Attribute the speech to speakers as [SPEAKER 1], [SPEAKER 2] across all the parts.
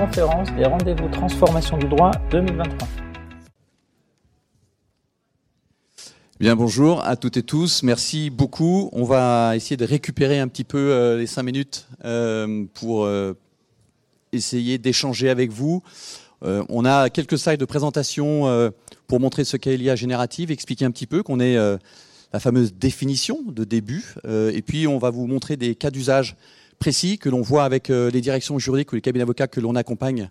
[SPEAKER 1] conférence des rendez-vous transformation du droit 2023.
[SPEAKER 2] Bien, bonjour à toutes et tous. Merci beaucoup. On va essayer de récupérer un petit peu euh, les cinq minutes euh, pour euh, essayer d'échanger avec vous. on a quelques slides de présentation pour montrer ce qu'est l'IA générative, expliquer un petit peu qu'on est la fameuse définition de début, et puis on va vous montrer des cas d'usage précis que l'on voit avec les directions juridiques ou les cabinets d'avocats que l'on accompagne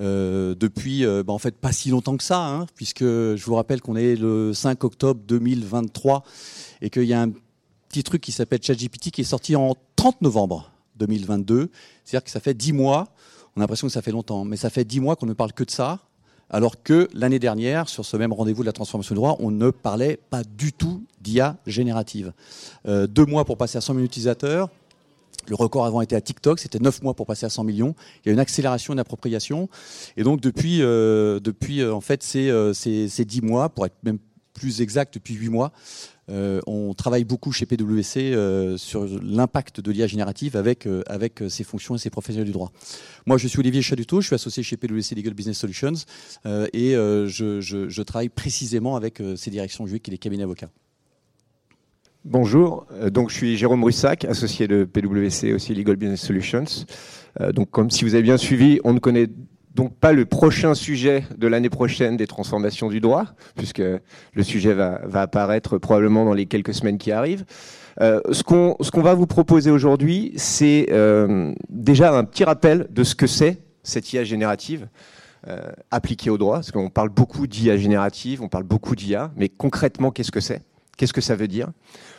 [SPEAKER 2] euh, depuis euh, bah, en fait pas si longtemps que ça, hein, puisque je vous rappelle qu'on est le 5 octobre 2023 et qu'il y a un petit truc qui s'appelle ChatGPT qui est sorti en 30 novembre 2022. C'est-à-dire que ça fait 10 mois, on a l'impression que ça fait longtemps, mais ça fait 10 mois qu'on ne parle que de ça, alors que l'année dernière, sur ce même rendez-vous de la transformation du droit, on ne parlait pas du tout d'IA générative. Euh, deux mois pour passer à 100 000 utilisateurs, le record avant était à TikTok, c'était 9 mois pour passer à 100 millions. Il y a une accélération, une appropriation. Et donc depuis, euh, euh, en fait, ces, euh, ces, 10 mois, pour être même plus exact, depuis 8 mois, on travaille beaucoup chez PwC sur l'impact de l'IA générative avec, ses fonctions et ses professionnels du droit. Moi, je suis Olivier Chaduto, je suis associé chez PwC Legal Business Solutions et je, je, je, travaille précisément avec ces directions juridiques et les cabinets avocats.
[SPEAKER 3] Bonjour, euh, donc je suis Jérôme Russac, associé de PwC aussi Legal Business Solutions. Euh, donc comme si vous avez bien suivi, on ne connaît donc pas le prochain sujet de l'année prochaine des transformations du droit, puisque le sujet va, apparaître probablement dans les quelques semaines qui arrivent. Euh, ce qu'on va vous proposer aujourd'hui, c'est déjà un petit rappel de ce que c'est cette IA générative. appliquée au droit, parce qu'on parle beaucoup d'IA générative, on parle beaucoup d'IA, mais concrètement, qu'est-ce que c'est? Qu'est-ce que ça veut dire?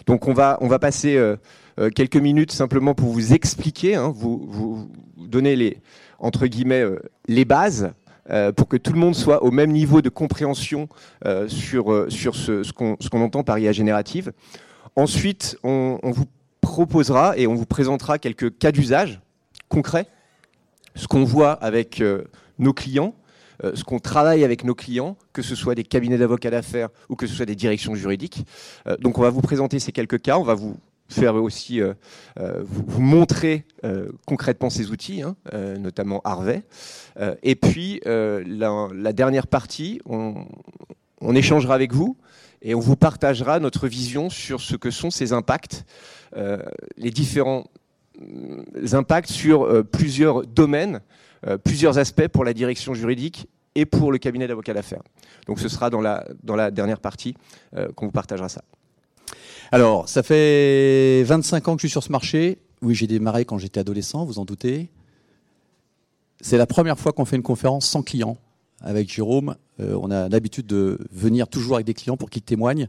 [SPEAKER 3] Donc on va, on va passer euh, euh, quelques minutes simplement pour vous expliquer, hein, vous, vous, donner les, entre guillemets, euh, les bases pour que tout le monde soit au même niveau de compréhension sur, sur ce, ce qu'on entend par IA générative. Ensuite, on, on, vous proposera et on vous présentera quelques cas d'usage concrets, ce qu'on voit avec nos clients, euh, ce qu'on travaille avec nos clients, que ce soit des cabinets d'avocats d'affaires ou que ce soit des directions juridiques. Euh, donc on va vous présenter ces quelques cas, on va vous faire aussi euh, vous, montrer concrètement ces outils, hein, notamment Harvey. et puis la, dernière partie, on, échangera avec vous et on vous partagera notre vision sur ce que sont ces impacts, les différents impacts sur plusieurs domaines plusieurs aspects pour la direction juridique et pour le cabinet d'avocats d'affaires. Donc ce sera dans la, dernière partie euh, qu'on vous partagera ça.
[SPEAKER 2] Alors, ça fait 25 ans que je suis sur ce marché. Oui, j'ai démarré quand j'étais adolescent, vous en doutez. C'est la première fois qu'on fait une conférence sans clients avec Jérôme. Euh, on a l'habitude de venir toujours avec des clients pour qu'ils témoignent,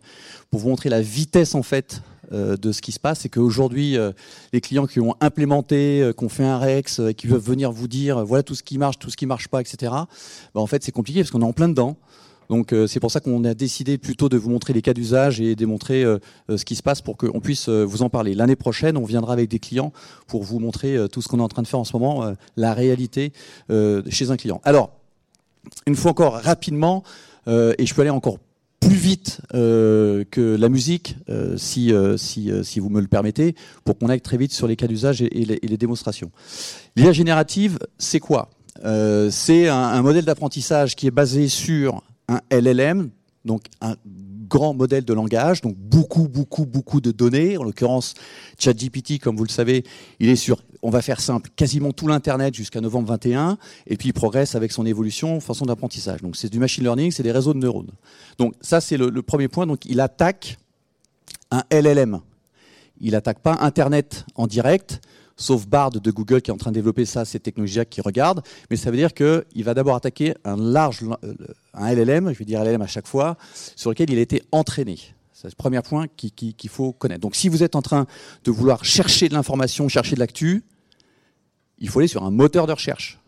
[SPEAKER 2] pour vous montrer la vitesse en fait euh, de ce qui se passe, c'est qu'aujourd'hui, euh, les clients qui ont implémenté, euh, qui ont fait un Rex, qui peuvent venir vous dire voilà tout ce qui marche, tout ce qui marche pas, etc. Bah, en fait, c'est compliqué parce qu'on est en plein dedans. Donc c'est pour ça qu'on a décidé plutôt de vous montrer les cas d'usage et démontrer ce qui se passe pour qu'on puisse vous en parler. L'année prochaine, on viendra avec des clients pour vous montrer tout ce qu'on est en train de faire en ce moment, la réalité chez un client. Alors, une fois encore, rapidement, et je peux aller encore plus vite euh, que la musique, euh, si, euh, si, si, vous me le permettez, pour qu'on aille très vite sur les cas d'usage et, les, démonstrations. L'IA générative, c'est quoi? C'est un, un, modèle d'apprentissage qui est basé sur un LLM, donc un grand modèle de langage, donc beaucoup, beaucoup, beaucoup de données. En l'occurrence, ChatGPT, comme vous le savez, il est sur, on va faire simple, quasiment tout l'Internet jusqu'à novembre 21, et puis il progresse avec son évolution, façon d'apprentissage. Donc c'est du machine learning, c'est des réseaux de neurones. Donc ça, c'est le, le premier point. Donc il attaque un LLM. Il attaque pas Internet en direct, sauf Bard de Google qui est en train de développer ça, ces technologies qui regardent. Mais ça veut dire qu'il va d'abord attaquer un large, euh, un LLM, je vais dire LLM à chaque fois, sur lequel il a été entraîné. C'est le premier point qu'il faut connaître. Donc si vous êtes en train de vouloir chercher de l'information, chercher de l'actu, il faut aller sur un moteur de recherche.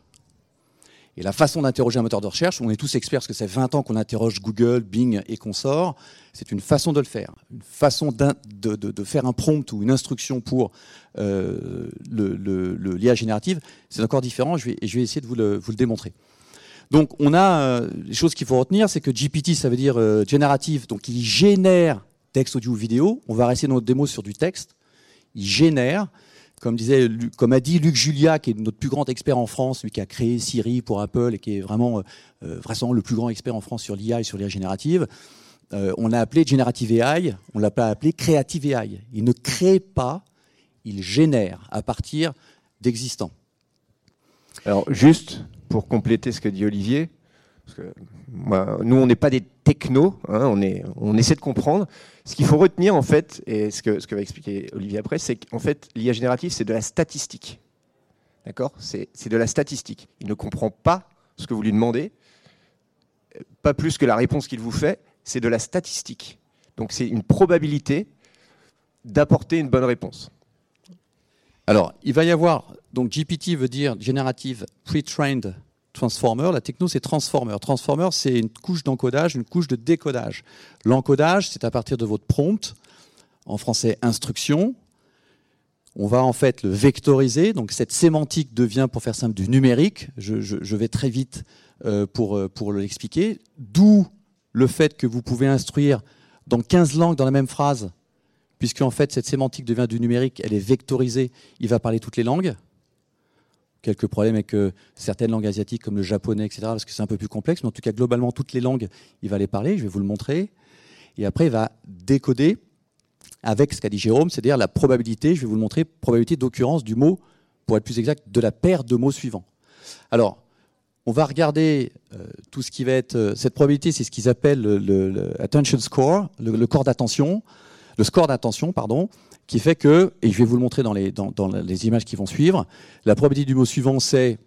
[SPEAKER 2] Et la façon d'interroger un moteur de recherche, on est tous experts parce que c'est 20 ans qu'on interroge Google, Bing et consorts, c'est une façon de le faire. Une façon de, faire un prompt ou une instruction pour euh, le, l'IA générative, c'est encore différent je vais, je vais essayer de vous le, démontrer. Donc on a euh, les choses qu'il faut retenir, c'est que GPT, ça veut dire euh, générative, donc il génère texte, audio, vidéo. On va rester dans notre démo sur du texte. Il génère comme, disait, a dit Luc Julia, qui est notre plus grand expert en France, lui qui a créé Siri pour Apple et qui est vraiment, euh, vraiment le plus grand expert en France sur l'IA et sur l'IA générative, euh, on l'a appelé Generative AI, on l'a pas appelé Creative AI. Il ne crée pas, il génère à partir d'existants.
[SPEAKER 3] Alors juste pour compléter ce que dit Olivier, parce que nous on n'est pas des technos, hein, on essaie de comprendre. Ce qu'il faut retenir en fait, et ce que, va expliquer Olivier après, c'est qu'en fait l'IA générative c'est de la statistique. D'accord? C'est, de la statistique. Il ne comprend pas ce que vous lui demandez, pas plus que la réponse qu'il vous fait, c'est de la statistique. Donc c'est une probabilité d'apporter une bonne réponse.
[SPEAKER 2] Alors, il va y avoir, donc GPT veut dire Generative Pre-Trained Transformer. La techno, c'est Transformer. Transformer, c'est une couche d'encodage, une couche de décodage. L'encodage, c'est à partir de votre prompt, en français instruction. On va en fait le vectoriser. Donc cette sémantique devient, pour faire simple, du numérique. Je, vais très vite euh, pour, euh, pour l'expliquer. D'où le fait que vous pouvez instruire dans 15 langues dans la même phrase, puisque en fait cette sémantique devient du numérique, elle est vectorisée, il va parler toutes les langues. Quelques problèmes avec euh, certaines langues asiatiques comme le japonais, etc., parce que c'est un peu plus complexe, mais en tout cas globalement toutes les langues, il va les parler, je vais vous le montrer. Et après, il va décoder avec ce qu'a dit Jérôme, c'est-à-dire la probabilité, je vais vous le montrer, probabilité d'occurrence du mot, pour être plus exact, de la paire de mots suivants. Alors, on va regarder euh, tout ce qui va être. Euh, cette probabilité, c'est ce qu'ils appellent le, attention score, le, corps d'attention, le score d'attention, pardon, qui fait que, et je vais vous le montrer dans les, images qui vont suivre, la probabilité du mot suivant, c'est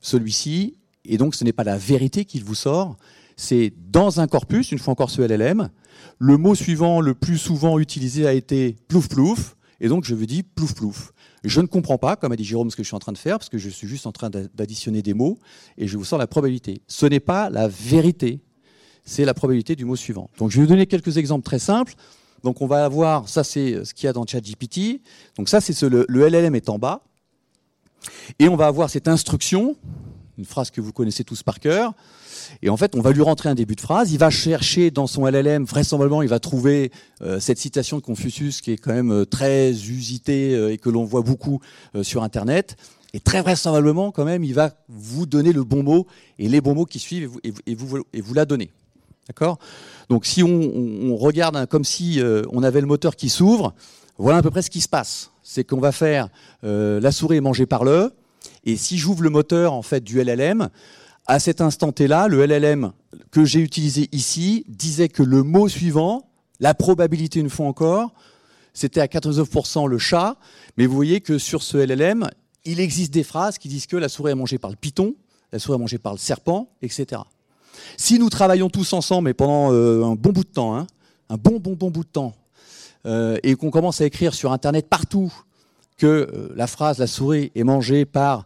[SPEAKER 2] celui-ci, et donc ce n'est pas la vérité qu'il vous sort, c'est dans un corpus, une fois encore ce LLM, le mot suivant le plus souvent utilisé a été plouf plouf, et donc je vous dis plouf plouf. Je ne comprends pas, comme a dit Jérôme, ce que je suis en train de faire, parce que je suis juste en train d'additionner des mots, et je vous sors la probabilité. Ce n'est pas la vérité, c'est la probabilité du mot suivant. Donc je vais vous donner quelques exemples très simples. Donc on va avoir, ça c'est ce qu'il y a dans ChatGPT. Donc ça c'est le, le LLM est en bas. Et on va avoir cette instruction, une phrase que vous connaissez tous par cœur. Et en fait, on va lui rentrer un début de phrase. Il va chercher dans son LLM, vraisemblablement, il va trouver euh, cette citation de Confucius qui est quand même euh, très usitée euh, et que l'on voit beaucoup sur Internet. Et très vraisemblablement, quand même, il va vous donner le bon mot et les bons mots qui suivent et vous, la donner. D'accord? Donc, si on, regarde comme si on avait le moteur qui s'ouvre, voilà à peu près ce qui se passe. C'est qu'on va faire la souris est mangée par le. Et si j'ouvre le moteur en fait du LLM, à cet instant T-là, le LLM que j'ai utilisé ici disait que le mot suivant, la probabilité une fois encore, c'était à 99% le chat, mais vous voyez que sur ce LLM, il existe des phrases qui disent que la souris est mangée par le python, la souris est mangée par le serpent, etc. Si nous travaillons tous ensemble, et pendant euh, un bon bout de temps, hein, un bon, bon, bon bout de temps, euh, et qu'on commence à écrire sur Internet partout que euh, la phrase la souris est mangée par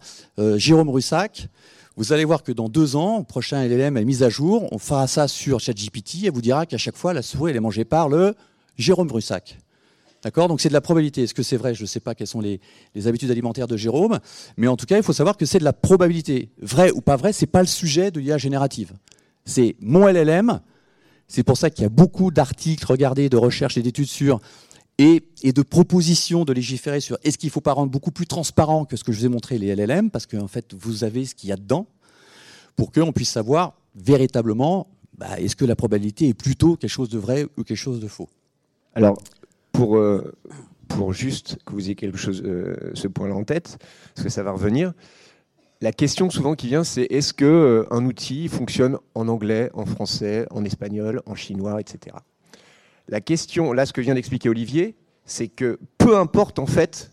[SPEAKER 2] Jérôme Russac, vous allez voir que dans deux ans, au prochain LLM est mise à jour, on fera ça sur ChatGPT et vous dira qu'à chaque fois, la souris est mangée par le Jérôme Brussac. D'accord? Donc c'est de la probabilité. Est-ce que c'est vrai? Je ne sais pas quelles sont les, habitudes alimentaires de Jérôme, mais en tout cas, il faut savoir que c'est de la probabilité. Vrai ou pas vrai, c'est pas le sujet de l'IA générative. C'est mon LLM. C'est pour ça qu'il y a beaucoup d'articles, regardez, de recherches et d'études sur et, de propositions de légiférer sur est-ce qu'il ne faut pas rendre beaucoup plus transparent que ce que je vous ai montré les LLM, parce qu'en fait, vous avez ce qu'il y a dedans, pour qu'on puisse savoir véritablement bah, est-ce que la probabilité est plutôt quelque chose de vrai ou quelque chose de faux?
[SPEAKER 3] Alors, pour, euh, pour juste que vous ayez quelque chose, euh, ce point-là en tête, parce que ça va revenir, la question souvent qui vient, c'est est-ce qu'un euh, un outil fonctionne en anglais, en français, en espagnol, en chinois, etc. La question, là, ce que vient d'expliquer Olivier, c'est que peu importe en fait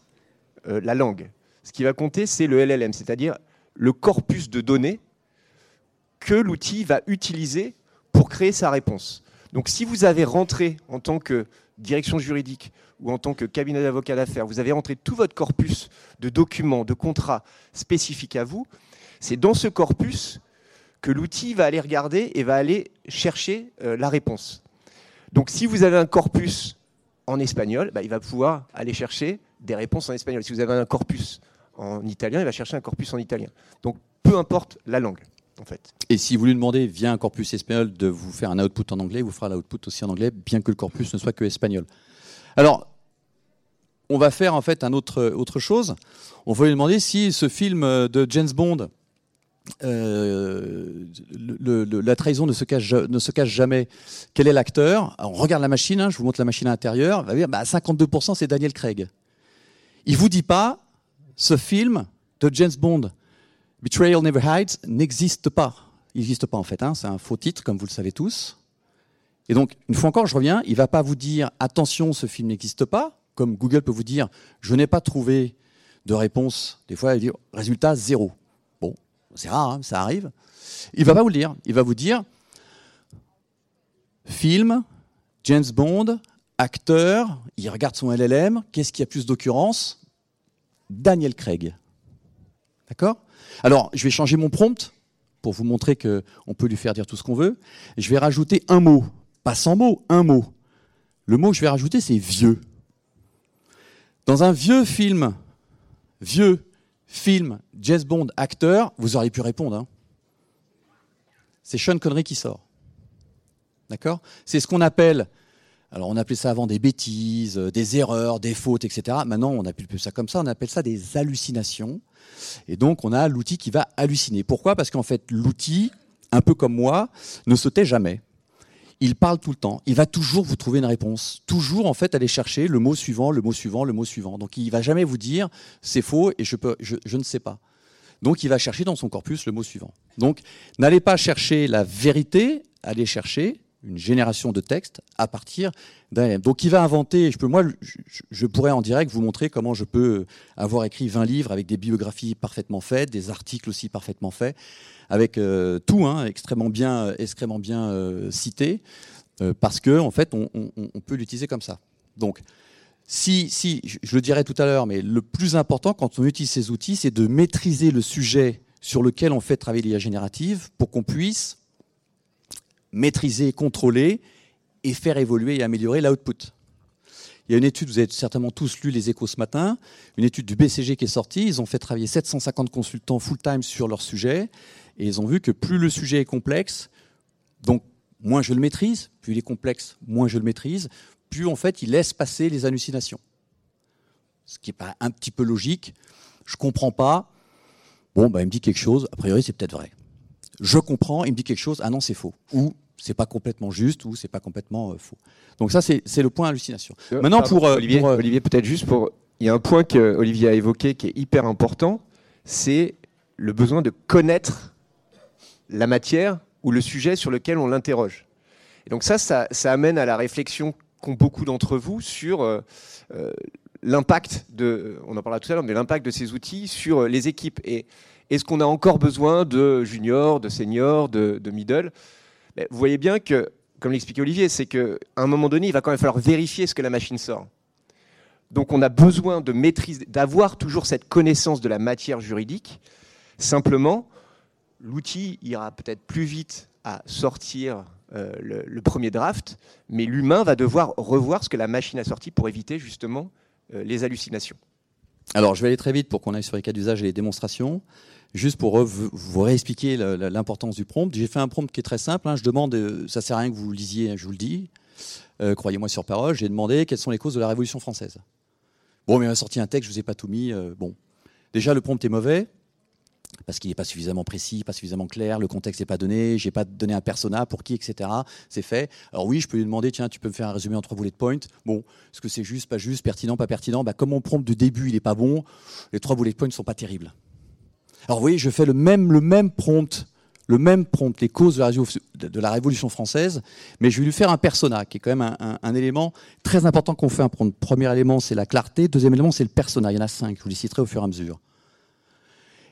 [SPEAKER 3] euh, la langue. Ce qui va compter, c'est le LLM, c'est-à-dire le corpus de données que l'outil va utiliser pour créer sa réponse. Donc si vous avez rentré en tant que direction juridique ou en tant que cabinet d'avocat d'affaires, vous avez rentré tout votre corpus de documents, de contrats spécifiques à vous, c'est dans ce corpus que l'outil va aller regarder et va aller chercher euh, la réponse. Donc si vous avez un corpus en espagnol, bah, il va pouvoir aller chercher des réponses en espagnol. Si vous avez un corpus en italien, il va chercher un corpus en italien. Donc peu importe la langue.
[SPEAKER 2] Et si vous lui demandez via un corpus espagnol de vous faire un output en anglais, il vous fera l'output aussi en anglais, bien que le corpus ne soit que espagnol. Alors, on va faire en fait un autre, autre chose. On va lui demander si ce film de James Bond, euh, la trahison ne se, cache, ne se cache jamais, quel est l'acteur? On regarde la machine, hein, je vous montre la machine à l'intérieur, va dire bah, 52% c'est Daniel Craig. Il vous dit pas, ce film de James Bond, Betrayal Never Hides, n'existe pas. Il n'existe pas en fait, hein, c'est un faux titre comme vous le savez tous. Et donc, une fois encore, je reviens, il va pas vous dire attention, ce film n'existe pas, comme Google peut vous dire je n'ai pas trouvé de réponse. Des fois, il dit résultat zéro. Bon, c'est rare, hein, ça arrive. Il va pas vous le dire. Il va vous dire film, James Bond, acteur, il regarde son LLM, qu'est-ce qui a plus d'occurrence? Daniel Craig. D'accord? Alors, je vais changer mon prompt pour vous montrer qu'on peut lui faire dire tout ce qu'on veut. Je vais rajouter un mot, pas 100 mots, un mot. Le mot que je vais rajouter, c'est vieux. Dans un vieux film, vieux film, James Bond, acteur, vous auriez pu répondre. Hein. C'est Sean Connery qui sort. D'accord? C'est ce qu'on appelle, alors on appelait ça avant des bêtises, euh, des erreurs, des fautes, etc. Maintenant, on appelle plus ça comme ça, on appelle ça des hallucinations. Et donc, on a l'outil qui va halluciner. Pourquoi? Parce qu'en fait, l'outil, un peu comme moi, ne se tait jamais il parle tout le temps. Il va toujours vous trouver une réponse. Toujours, en fait, aller chercher le mot suivant, le mot suivant, le mot suivant. Donc, il va jamais vous dire c'est faux et je, je, ne sais pas. Donc, il va chercher dans son corpus le mot suivant. Donc, n'allez pas chercher la vérité, allez chercher une génération de textes à partir d'un Donc, il va inventer. Je peux, moi, je, pourrais en direct vous montrer comment je peux avoir écrit 20 livres avec des biographies parfaitement faites, des articles aussi parfaitement faits avec euh, tout hein, extrêmement bien, extrêmement bien euh, cité, euh, parce que en fait, on, peut l'utiliser comme ça. Donc, si, si, je le dirai tout à l'heure, mais le plus important quand on utilise ces outils, c'est de maîtriser le sujet sur lequel on fait travailler l'IA générative pour qu'on puisse maîtriser, contrôler et faire évoluer et améliorer l'output. Il y a une étude, vous avez certainement tous lu les échos ce matin, une étude du BCG qui est sortie. Ils ont fait travailler 750 consultants full-time sur leur sujet. Et ils ont vu que plus le sujet est complexe, donc moins je le maîtrise, plus il est complexe, moins je le maîtrise, plus en fait il laisse passer les hallucinations. Ce qui n'est pas un petit peu logique. Je comprends pas. Bon, bah, il me dit quelque chose, a priori c'est peut-être vrai. Je comprends, il me dit quelque chose, ah non c'est faux. Ou c'est pas complètement juste, ou c'est pas complètement euh, faux. Donc ça c'est le point hallucination.
[SPEAKER 3] Euh, Maintenant pour, euh, Olivier, Olivier peut-être juste pour, il y a un point que Olivier a évoqué qui est hyper important, c'est le besoin de connaître la matière ou le sujet sur lequel on l'interroge. Et donc ça, ça, amène à la réflexion qu'ont beaucoup d'entre vous sur euh, l'impact de, on en parlera tout à l'heure, mais l'impact de ces outils sur les équipes. Et est-ce qu'on a encore besoin de juniors, de seniors, de, middle? Vous voyez bien que, comme l'expliquait Olivier, c'est qu'à un moment donné, il va quand même falloir vérifier ce que la machine sort. Donc on a besoin de maîtrise, d'avoir toujours cette connaissance de la matière juridique. Simplement, l'outil ira peut-être plus vite à sortir euh, le, premier draft, mais l'humain va devoir revoir ce que la machine a sorti pour éviter justement euh, les hallucinations.
[SPEAKER 2] Alors, je vais aller très vite pour qu'on aille sur les cas d'usage et les démonstrations. Juste pour vous réexpliquer l'importance du prompt. J'ai fait un prompt qui est très simple. Hein. Je demande, euh, ça sert à rien que vous lisiez, je vous le dis. Croyez-moi sur parole. J'ai demandé quelles sont les causes de la Révolution française. Bon, mais il m'a sorti un texte, je vous ai pas tout mis. bon, déjà le prompt est mauvais parce qu'il n'est pas suffisamment précis, pas suffisamment clair, le contexte n'est pas donné, j'ai pas donné un persona pour qui, etc. C'est fait. Alors oui, je peux lui demander, tiens, tu peux me faire un résumé en trois bullet points. Bon, est-ce que c'est juste, pas juste, pertinent, pas pertinent? Bah, Comme mon prompt de début, il n'est pas bon, les trois bullet points ne sont pas terribles. Alors oui, je fais le même, le même prompt, le même prompt, les causes de la, Révolution française, mais je vais lui faire un persona, qui est quand même un, élément très important qu'on fait un prompt. Premier élément, c'est la clarté. Deuxième élément, c'est le persona. Il y en a cinq, je vous les citerai au fur et à mesure.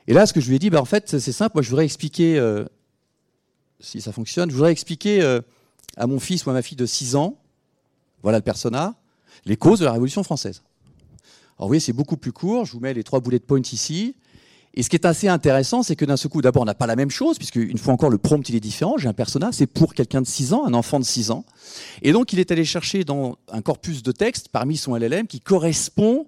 [SPEAKER 2] Et là, ce que je lui ai dit, ben, en fait, c'est simple. Moi, je voudrais expliquer, euh, si ça fonctionne, je voudrais expliquer euh, à mon fils ou à ma fille de 6 ans, voilà le persona, les causes de la Révolution française. Alors, vous voyez, c'est beaucoup plus court. Je vous mets les trois de points ici. Et ce qui est assez intéressant, c'est que d'un seul coup, d'abord, on n'a pas la même chose, puisque une fois encore, le prompt, il est différent. J'ai un persona, c'est pour quelqu'un de 6 ans, un enfant de 6 ans. Et donc, il est allé chercher dans un corpus de texte, parmi son LLM, qui correspond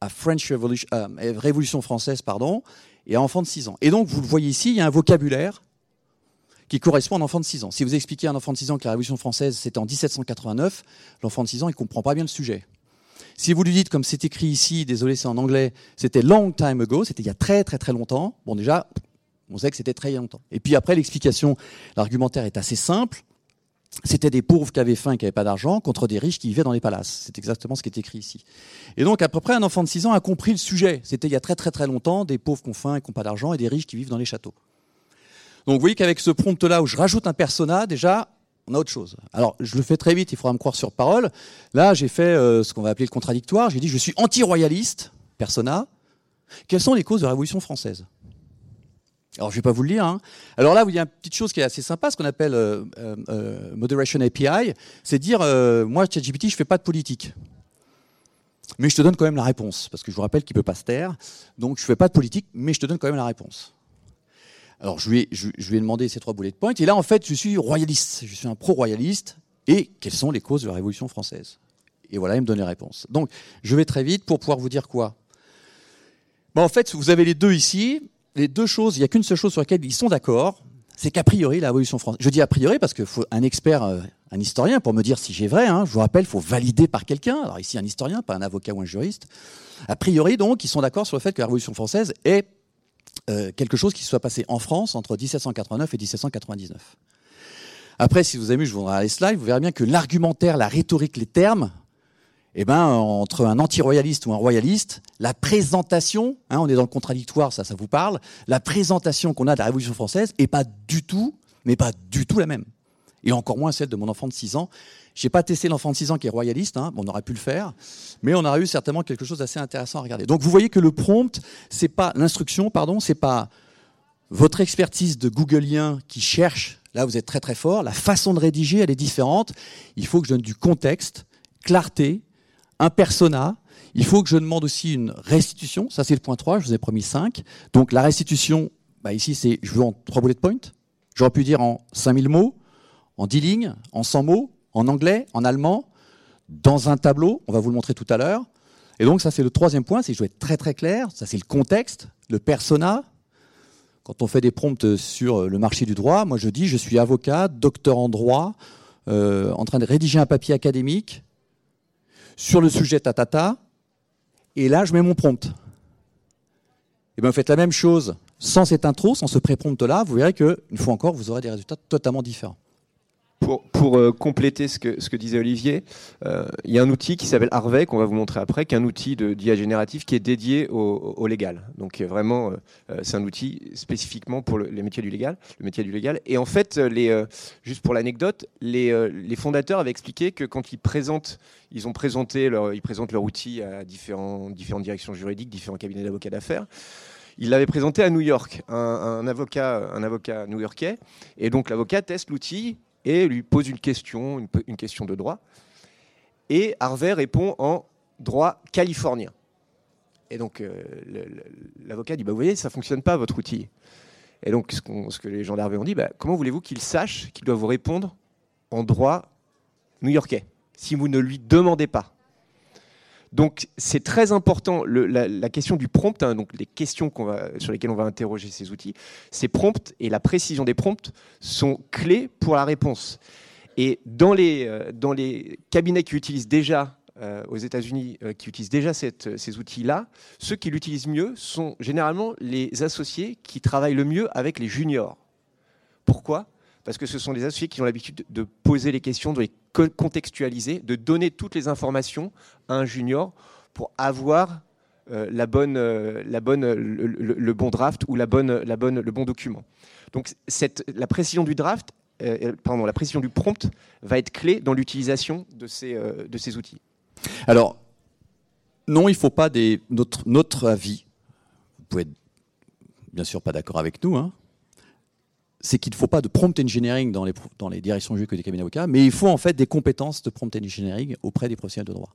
[SPEAKER 2] à French Revolution, euh, Révolution française, pardon, et un enfant de 6 ans. Et donc, vous le voyez ici, il y a un vocabulaire qui correspond à un enfant de 6 ans. Si vous expliquez à un enfant de 6 ans que la Révolution française, c'était en 1789, l'enfant de 6 ans, il ne comprend pas bien le sujet. Si vous lui dites, comme c'est écrit ici, désolé c'est en anglais, c'était long time ago, c'était il y a très très très longtemps, bon déjà, on sait que c'était très longtemps. Et puis après, l'explication, l'argumentaire est assez simple. C'était des pauvres qui avaient faim et qui n'avaient pas d'argent contre des riches qui vivaient dans les palaces. C'est exactement ce qui est écrit ici. Et donc, à peu près, un enfant de 6 ans a compris le sujet. C'était il y a très très très longtemps, des pauvres qui ont faim et qui n'ont pas d'argent et des riches qui vivent dans les châteaux. Donc, vous voyez qu'avec ce prompt-là où je rajoute un persona, déjà, on a autre chose. Alors, je le fais très vite, il faudra me croire sur parole. Là, j'ai fait euh, ce qu'on va appeler le contradictoire. J'ai dit, je suis anti-royaliste, persona. Quelles sont les causes de la Révolution française? Alors, je vais pas vous le lire. Hein. Alors là, il y a une petite chose qui est assez sympa, ce qu'on appelle euh, euh, Moderation API, c'est dire, moi, ChatGPT, je fais pas de politique. Mais je te donne quand même la réponse, parce que je vous rappelle qu'il peut pas se taire. Donc, je fais pas de politique, mais je te donne quand même la réponse. Alors, je lui, ai, demandé ces trois bullet points. Et là, en fait, je suis royaliste. Je suis un pro-royaliste. Et quelles sont les causes de la Révolution française? Et voilà, il me donne les réponses. Donc, je vais très vite pour pouvoir vous dire quoi? Bon, en fait, vous avez les deux ici les deux choses, il n'y a qu'une seule chose sur laquelle ils sont d'accord, c'est qu'a priori, la Révolution française. Je dis a priori parce qu'il faut un expert, euh, un historien, pour me dire si j'ai vrai. Hein, je vous rappelle, il faut valider par quelqu'un. Alors ici, un historien, pas un avocat ou un juriste. A priori, donc, ils sont d'accord sur le fait que la Révolution française est euh, quelque chose qui soit passé en France entre 1789 et 1799. Après, si vous avez vu, je vous donnerai les slides, vous verrez bien que l'argumentaire, la rhétorique, les termes eh ben, entre un anti-royaliste ou un royaliste, la présentation, hein, on est dans le contradictoire, ça, ça vous parle, la présentation qu'on a de la Révolution française est pas du tout, mais pas du tout la même. Et encore moins celle de mon enfant de 6 ans. J'ai pas testé l'enfant de 6 ans qui est royaliste, hein, on aurait pu le faire, mais on aurait eu certainement quelque chose d'assez intéressant à regarder. Donc vous voyez que le prompt, c'est pas l'instruction, pardon, c'est pas votre expertise de Googleien qui cherche, là vous êtes très très fort, la façon de rédiger, elle est différente. Il faut que je donne du contexte, clarté, un persona. Il faut que je demande aussi une restitution. Ça, c'est le point 3. Je vous ai promis 5. Donc, la restitution, bah, ici, c'est je veux en 3 bullet points. J'aurais pu dire en 5000 mots, en 10 lignes, en 100 mots, en anglais, en allemand, dans un tableau. On va vous le montrer tout à l'heure. Et donc, ça, c'est le troisième point. C'est je dois être très, très clair. Ça, c'est le contexte, le persona. Quand on fait des prompts sur le marché du droit, moi, je dis je suis avocat, docteur en droit, euh, en train de rédiger un papier académique sur le sujet tatata, et là, je mets mon prompt. Et eh bien, vous faites la même chose sans cette intro, sans ce pré-prompt-là, vous verrez qu'une fois encore, vous aurez des résultats totalement différents.
[SPEAKER 3] Pour, euh, compléter ce que, disait Olivier, euh, il y a un outil qui s'appelle Harvey, qu'on va vous montrer après, qui est un outil d'IA génératif qui est dédié au, légal. Donc vraiment, euh, c'est un outil spécifiquement pour le, les métiers du légal, le métier du légal. Et en fait, juste pour l'anecdote, les, fondateurs avaient expliqué que quand ils présentent, ils ont présenté leur, outil à différentes directions juridiques, différents cabinets d'avocats d'affaires il l'avait présenté à New York, un, un, avocat, un avocat new-yorkais. Et donc l'avocat teste l'outil et lui pose une question, une, question de droit. Et Harvey répond en droit californien. Et donc euh, l'avocat dit, bah, vous voyez, ça ne fonctionne pas votre outil. Et donc ce, que les gens d'Harvey ont dit, bah, comment voulez-vous qu'il sache qu'il doit vous répondre en droit new-yorkais si vous ne lui demandez pas? Donc c'est très important, la, question du prompt, hein, donc les questions sur lesquelles on va interroger ces outils, ces prompts et la précision des prompts sont clés pour la réponse. Et dans les, euh, cabinets qui utilisent déjà euh, aux États-Unis, euh, qui utilisent déjà ces outils-là, ceux qui l'utilisent mieux sont généralement les associés qui travaillent le mieux avec les juniors. Pourquoi? Parce que ce sont les associés qui ont l'habitude de poser les questions, de les contextualiser, de donner toutes les informations à un junior pour avoir euh, la bonne, euh, la bonne, le, bon draft ou la bonne, la bonne, le bon document. Donc la précision du draft, euh, pardon, la précision du prompt va être clé dans l'utilisation de ces, de ces outils.
[SPEAKER 2] Alors, non, il ne faut pas des, notre, notre avis. Vous pouvez bien sûr pas d'accord avec nous, hein, c'est qu'il ne faut pas de prompt engineering dans les, dans les directions juridiques des cabinets d'avocats, mais il faut en fait des compétences de prompt engineering auprès des professionnels de droit.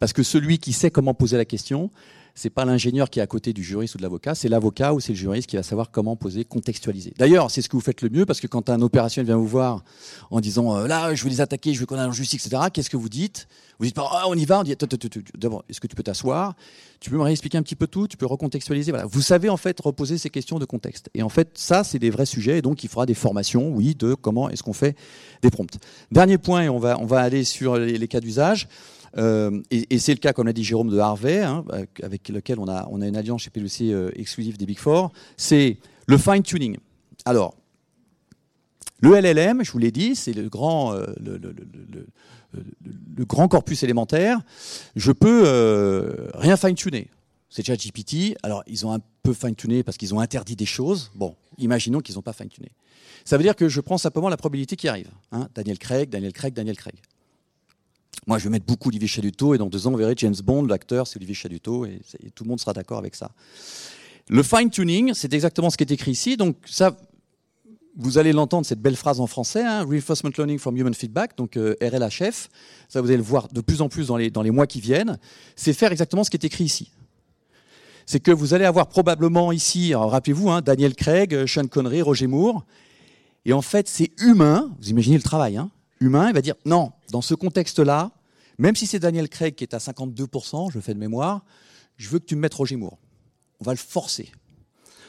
[SPEAKER 2] Parce que celui qui sait comment poser la question, c'est pas l'ingénieur qui est à côté du juriste ou de l'avocat, c'est l'avocat ou c'est le juriste qui va savoir comment poser, contextualiser. D'ailleurs, c'est ce que vous faites le mieux parce que quand un opérationnel vient vous voir en disant euh, là, je veux les attaquer, je veux qu'on aille en justice, etc. Qu'est-ce que vous dites? Vous dites pas ah, on y va, on dit d'abord, est-ce que tu peux t'asseoir? Tu peux me réexpliquer un petit peu tout Tu peux recontextualiser Voilà, vous savez en fait reposer ces questions de contexte. Et en fait, ça, c'est des vrais sujets. Et donc, il faudra des formations, oui, de comment est-ce qu'on fait des prompts. Dernier point, et on va on va aller sur les cas d'usage. Euh, et, c'est le cas, comme l'a dit Jérôme de Harvey, hein, avec lequel on a, une alliance chez PwC euh, exclusive des Big Four. C'est le fine-tuning. Alors, le LLM, je vous l'ai dit, c'est le grand, euh, le, grand corpus élémentaire. Je peux euh, rien fine-tuner. C'est déjà GPT. Alors, ils ont un peu fine-tuné parce qu'ils ont interdit des choses. Bon, imaginons qu'ils n'ont pas fine-tuné. Ça veut dire que je prends simplement la probabilité qui arrive. Hein. Daniel Craig, Daniel Craig, Daniel Craig. Moi, je vais mettre beaucoup Olivier Chaduto et dans deux ans, on verra James Bond, l'acteur, c'est Olivier Chaduto et, et tout le monde sera d'accord avec ça. Le fine-tuning, c'est exactement ce qui est écrit ici. Donc, ça, vous allez l'entendre, cette belle phrase en français, hein, Reinforcement Learning from Human Feedback, donc euh, RLHF, ça vous allez le voir de plus en plus dans les, dans les mois qui viennent, c'est faire exactement ce qui est écrit ici. C'est que vous allez avoir probablement ici, rappelez-vous, hein, Daniel Craig, euh, Sean Connery, Roger Moore, et en fait c'est humain, vous imaginez le travail, hein, humain, il va dire non, dans ce contexte-là, même si c'est Daniel Craig qui est à 52%, je fais de mémoire, je veux que tu me mettes Roger Moore. On va le forcer.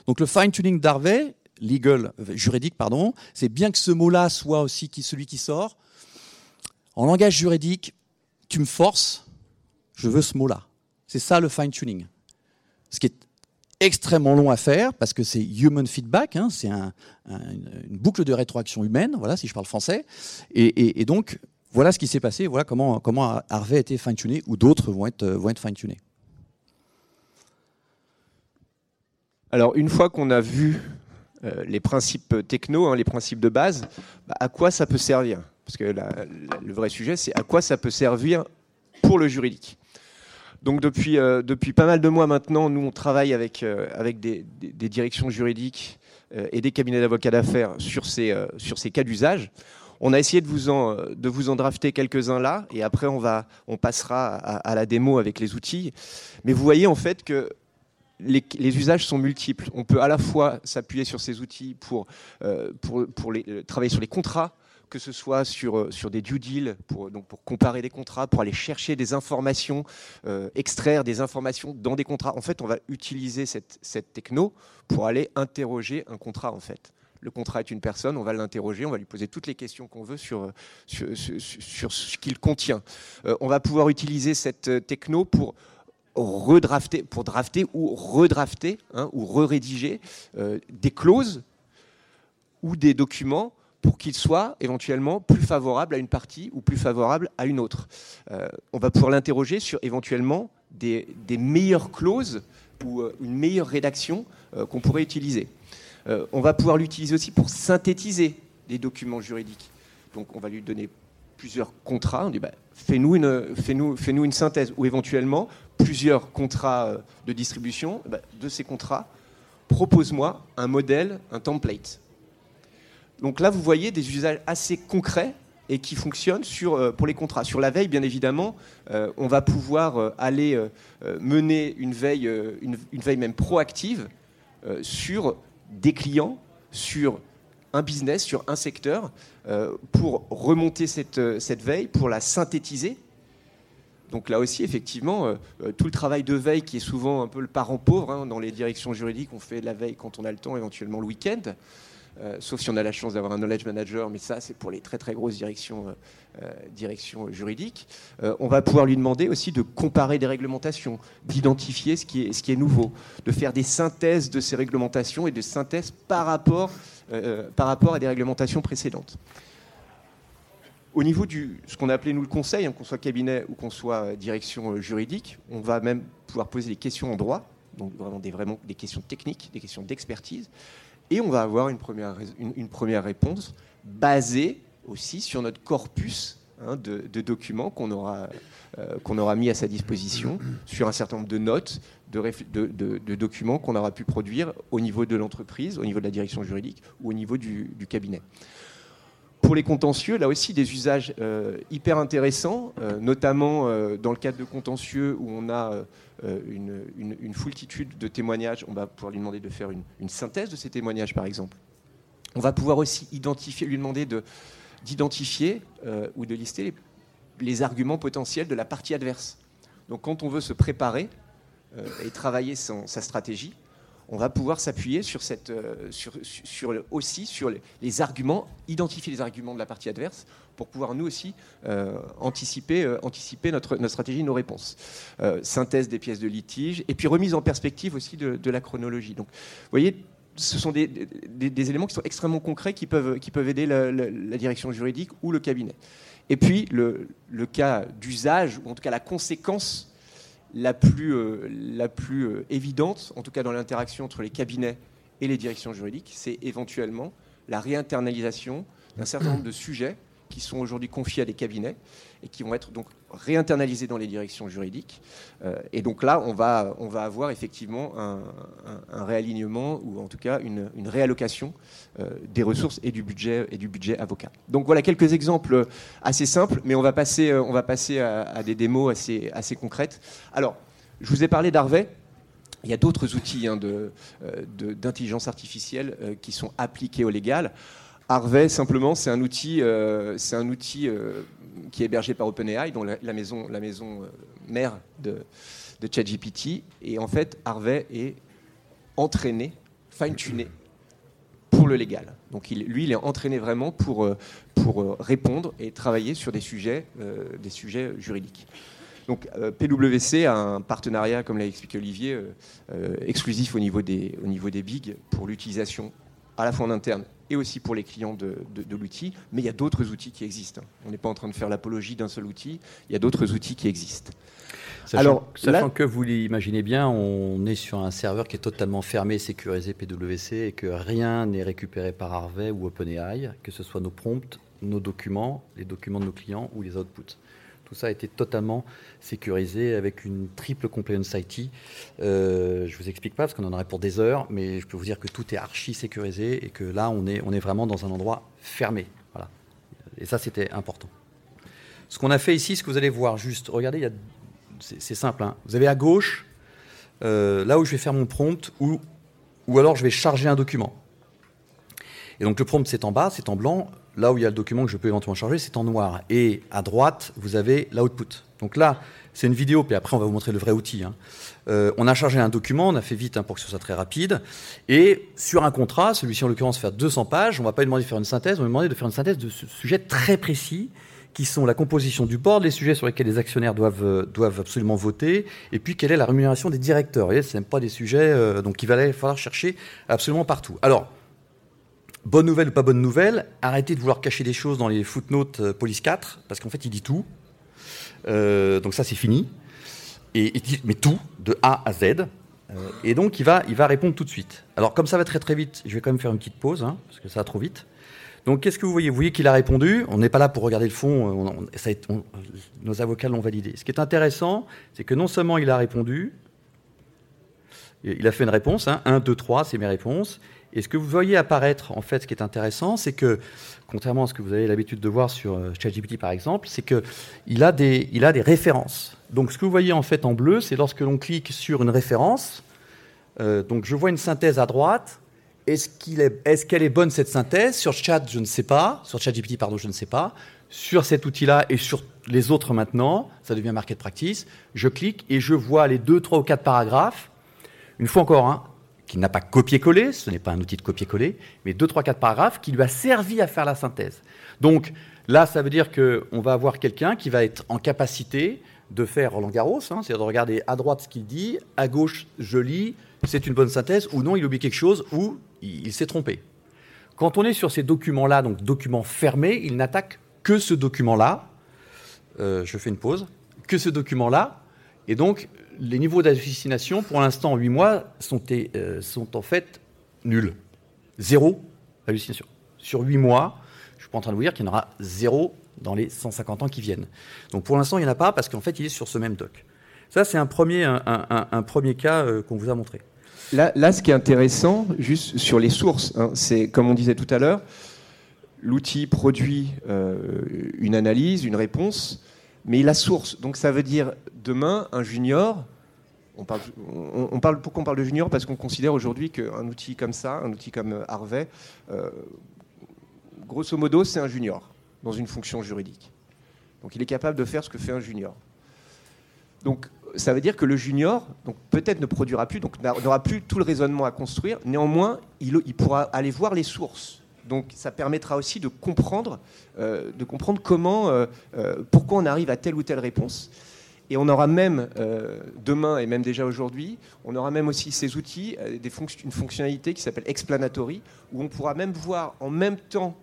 [SPEAKER 2] Donc le fine-tuning d'Harvey, legal, juridique, pardon, c'est bien que ce mot-là soit aussi celui qui sort. En langage juridique, tu me forces, je veux ce mot-là. C'est ça le fine-tuning. Extrêmement long à faire parce que c'est human feedback, hein, c'est une boucle de rétroaction humaine, voilà, si je parle français. Et, donc, voilà ce qui s'est passé, voilà comment, comment Harvey a été fine-tuné ou d'autres vont être, vont être fine-tunés.
[SPEAKER 3] Alors, une fois qu'on a vu euh, les principes techno, hein, les principes de base, bah, à quoi ça peut servir? Parce que le vrai sujet, c'est à quoi ça peut servir pour le juridique. Donc depuis, euh, depuis pas mal de mois maintenant, nous on travaille avec, euh, des, directions juridiques et des cabinets d'avocats d'affaires sur ces, cas d'usage. On a essayé de vous en, drafter quelques-uns là, et après on, va, on passera à, la démo avec les outils. Mais vous voyez en fait que les, usages sont multiples. On peut à la fois s'appuyer sur ces outils pour, euh, travailler sur les contrats, que ce soit sur, euh, sur des due deals, pour, donc pour comparer des contrats, pour aller chercher des informations, euh, extraire des informations dans des contrats. En fait, on va utiliser cette, cette techno pour aller interroger un contrat, en fait. Le contrat est une personne, on va l'interroger, on va lui poser toutes les questions qu'on veut sur, sur, sur, ce qu'il contient. on va pouvoir utiliser cette techno pour redrafter, pour drafter ou redrafter hein, ou re-rédiger euh, des clauses ou des documents pour qu'ils soient éventuellement plus favorables à une partie ou plus favorables à une autre. Euh, on va pouvoir l'interroger sur éventuellement des, meilleures clauses ou euh, une meilleure rédaction qu'on pourrait utiliser. on va pouvoir l'utiliser aussi pour synthétiser des documents juridiques. Donc on va lui donner plusieurs contrats, on dit bah, fais-nous une, une synthèse, ou éventuellement plusieurs contrats euh, de distribution, bah, de ces contrats, propose-moi un modèle, un template. Donc là, vous voyez des usages assez concrets et qui fonctionnent sur, euh, pour les contrats. Sur la veille, bien évidemment, euh, on va pouvoir aller mener une veille, une, veille même proactive sur des clients, sur un business, sur un secteur, pour remonter cette, cette veille, pour la synthétiser donc là aussi, effectivement, euh, euh, tout le travail de veille qui est souvent un peu le parent pauvre hein, dans les directions juridiques, on fait de la veille quand on a le temps, éventuellement le week-end. Euh, sauf si on a la chance d'avoir un knowledge manager, mais ça c'est pour les très très grosses directions, directions juridiques. on va pouvoir lui demander aussi de comparer des réglementations, d'identifier ce, qui est, nouveau, de faire des synthèses de ces réglementations et des synthèses par rapport, par rapport à des réglementations précédentes. Au niveau du ce qu'on a appelé nous le conseil, hein, qu'on soit cabinet ou qu'on soit euh, direction euh, juridique, on va même pouvoir poser des questions en droit, donc vraiment des, vraiment des questions techniques, des questions d'expertise, et on va avoir une première, une, première réponse basée aussi sur notre corpus hein, de, documents qu'on aura, euh, aura mis à sa disposition, sur un certain nombre de notes, de, de documents qu'on aura pu produire au niveau de l'entreprise, au niveau de la direction juridique ou au niveau du, cabinet. Pour les contentieux, là aussi des usages euh, hyper intéressants, euh, notamment dans le cadre de contentieux où on a une, foultitude de témoignages, on va pouvoir lui demander de faire une, synthèse de ces témoignages par exemple. On va pouvoir aussi identifier, lui demander d'identifier ou de lister les, arguments potentiels de la partie adverse. Donc quand on veut se préparer et travailler sa stratégie, on va pouvoir s'appuyer sur, sur, aussi sur les, arguments, identifier les arguments de la partie adverse pour pouvoir nous aussi anticiper, anticiper notre, notre, stratégie, nos réponses. synthèse des pièces de litige et puis remise en perspective aussi de, la chronologie. Donc, voyez, ce sont des, éléments qui sont extrêmement concrets qui peuvent aider la, direction juridique ou le cabinet. Et puis, le, cas d'usage, ou en tout cas la conséquence la plus, euh, euh, évidente, en tout cas dans l'interaction entre les cabinets et les directions juridiques, c'est éventuellement la réinternalisation d'un certain nombre de sujets qui sont aujourd'hui confiés à des cabinets et qui vont être donc réinternalisés dans les directions juridiques. Euh, et donc là, on va, on va avoir effectivement un, réalignement ou en tout cas une, réallocation euh, des ressources et du budget et du budget avocat. Donc voilà quelques exemples assez simples, mais on va passer, euh, on va passer à, des démos assez, assez concrètes. Alors, je vous ai parlé d'Harvey. Il y a d'autres outils hein, d'intelligence artificielle qui sont appliqués au légal. Harvey, simplement, c'est un outil, c'est un outil qui est hébergé par OpenAI, dont la, maison, la maison euh, mère de, de ChatGPT. Et en fait, Harvey est entraîné, fine-tuné pour le légal. Donc lui, il est entraîné vraiment pour, pour répondre et travailler sur des sujets, des sujets juridiques. Donc PwC a un partenariat, comme l'a expliqué Olivier, exclusif au niveau des, au niveau des bigs pour l'utilisation à la fois en interne et aussi pour les clients de, l'outil. Mais il y a d'autres outils qui existent. On n'est pas en train de faire l'apologie d'un seul outil. Il y a d'autres outils qui existent.
[SPEAKER 2] Sachant, Alors, sachant que vous l'imaginez bien, on est sur un serveur qui est totalement fermé, sécurisé PwC et que rien n'est récupéré par Harvey ou OpenAI, que ce soit nos prompts, nos documents, les documents de nos clients ou les outputs. Tout ça a été totalement sécurisé avec une triple compliance IT. Euh, je vous explique pas parce qu'on en aurait pour des heures, mais je peux vous dire que tout est archi sécurisé et que là, on est, on est vraiment dans un endroit fermé. Voilà. Et ça, c'était important. Ce qu'on a fait ici, ce que vous allez voir, juste, regardez, c'est simple. Hein. Vous avez à gauche, euh, là où je vais faire mon prompt, ou, ou alors je vais charger un document. Et donc le prompt, c'est en bas, c'est en blanc. Là où il y a le document que je peux éventuellement charger, c'est en noir. Et à droite, vous avez l'output. Donc là, c'est une vidéo, puis après, on va vous montrer le vrai outil. Hein. Euh, on a chargé un document, on a fait vite hein, pour que ce soit très rapide. Et sur un contrat, celui-ci en l'occurrence fait 200 pages, on ne va pas lui demander de faire une synthèse, on va lui demander de faire une synthèse de ce sujet très précis qui sont la composition du board, les sujets sur lesquels les actionnaires doivent, euh, doivent absolument voter, et puis quelle est la rémunération des directeurs. Vous voyez, ce n'est pas des sujets euh, donc il va falloir chercher absolument partout. Alors, Bonne nouvelle ou pas bonne nouvelle, arrêtez de vouloir cacher des choses dans les footnotes euh, Police 4, parce qu'en fait, il dit tout. Euh, donc ça, c'est fini. Mais tout, de A à Z. Euh, et donc, il va, il va répondre tout de suite. Alors, comme ça va très très vite, je vais quand même faire une petite pause, hein, parce que ça va trop vite. Donc, qu'est-ce que vous voyez? Vous voyez qu'il a répondu. On n'est pas là pour regarder le fond. nos avocats l'ont validé. Ce qui est intéressant, c'est que non seulement il a répondu, il a fait une réponse, 1, 2, 3, c'est mes réponses. Et ce que vous voyez apparaître, en fait, ce qui est intéressant, c'est que, contrairement à ce que vous avez l'habitude de voir sur euh, ChatGPT par exemple, c'est qu'il a, des, a des références. Donc ce que vous voyez en fait en bleu, c'est lorsque l'on clique sur une référence. Euh, donc je vois une synthèse à droite. Est-ce qu'elle est, est, est, bonne cette synthèse? Sur Chat, je ne sais pas. Sur ChatGPT, pardon, je ne sais pas. Sur cet outil-là et sur les autres maintenant, ça devient market practice. Je clique et je vois les deux, trois ou quatre paragraphes. Une fois encore, hein, qui n'a pas copié-collé, ce n'est pas un outil de copier-coller, mais deux, trois, quatre paragraphes qui lui a servi à faire la synthèse. Donc là, ça veut dire qu'on va avoir quelqu'un qui va être en capacité de faire Roland Garros, hein, c'est-à-dire de regarder à droite ce qu'il dit, à gauche, je lis, c'est une bonne synthèse, ou non, il oublie quelque chose, ou il, s'est trompé. Quand on est sur ces documents-là, donc documents fermés, il n'attaque que ce document-là. Euh, je fais une pause. Que ce document-là. Et donc, les niveaux d'hallucination, pour l'instant, en 8 mois, sont, euh, sont, en fait nuls. Zéro hallucination. Sur 8 mois, je suis pas en train de vous dire qu'il y en aura zéro dans les 150 ans qui viennent. Donc pour l'instant, il n'y en a pas parce qu'en fait, il est sur ce même doc. Ça, c'est un premier, un, premier cas euh, qu'on vous a montré.
[SPEAKER 3] Là, là, ce qui est intéressant, juste sur les sources, hein, c'est comme on disait tout à l'heure, l'outil produit euh, une analyse, une réponse, mais la source. Donc ça veut dire demain, un junior, on parle, pourquoi on parle de junior? Parce qu'on considère aujourd'hui qu'un outil comme ça, un outil comme Harvey, euh, grosso modo, c'est un junior dans une fonction juridique. Donc il est capable de faire ce que fait un junior. Donc ça veut dire que le junior, peut-être ne produira plus, donc n'aura plus tout le raisonnement à construire. Néanmoins, il, il, pourra aller voir les sources. Donc, ça permettra aussi de comprendre, euh, de comprendre comment, euh, euh, pourquoi on arrive à telle ou telle réponse. Et on aura même demain et même déjà aujourd'hui, on aura même aussi ces outils, une fonctionnalité qui s'appelle explanatory, où on pourra même voir en même temps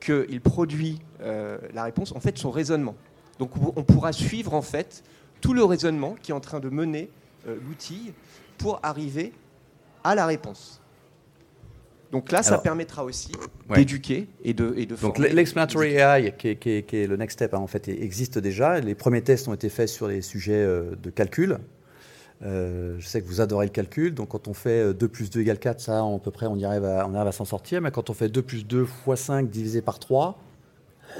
[SPEAKER 3] qu'il produit la réponse, en fait, son raisonnement. Donc, on pourra suivre en fait tout le raisonnement qui est en train de mener l'outil pour arriver à la réponse. Donc là, ça permettra aussi d'éduquer et de, et de
[SPEAKER 2] Donc l'explanatory AI, qui est, le next step, hein, en fait, existe déjà. Les premiers tests ont été faits sur les sujets euh, de calcul. Euh, je sais que vous adorez le calcul, donc quand on fait 2 plus 2 égale 4, ça, à peu près, on y arrive à, on arrive à s'en sortir. Mais quand on fait 2 plus 2 fois 5 divisé par 3, vous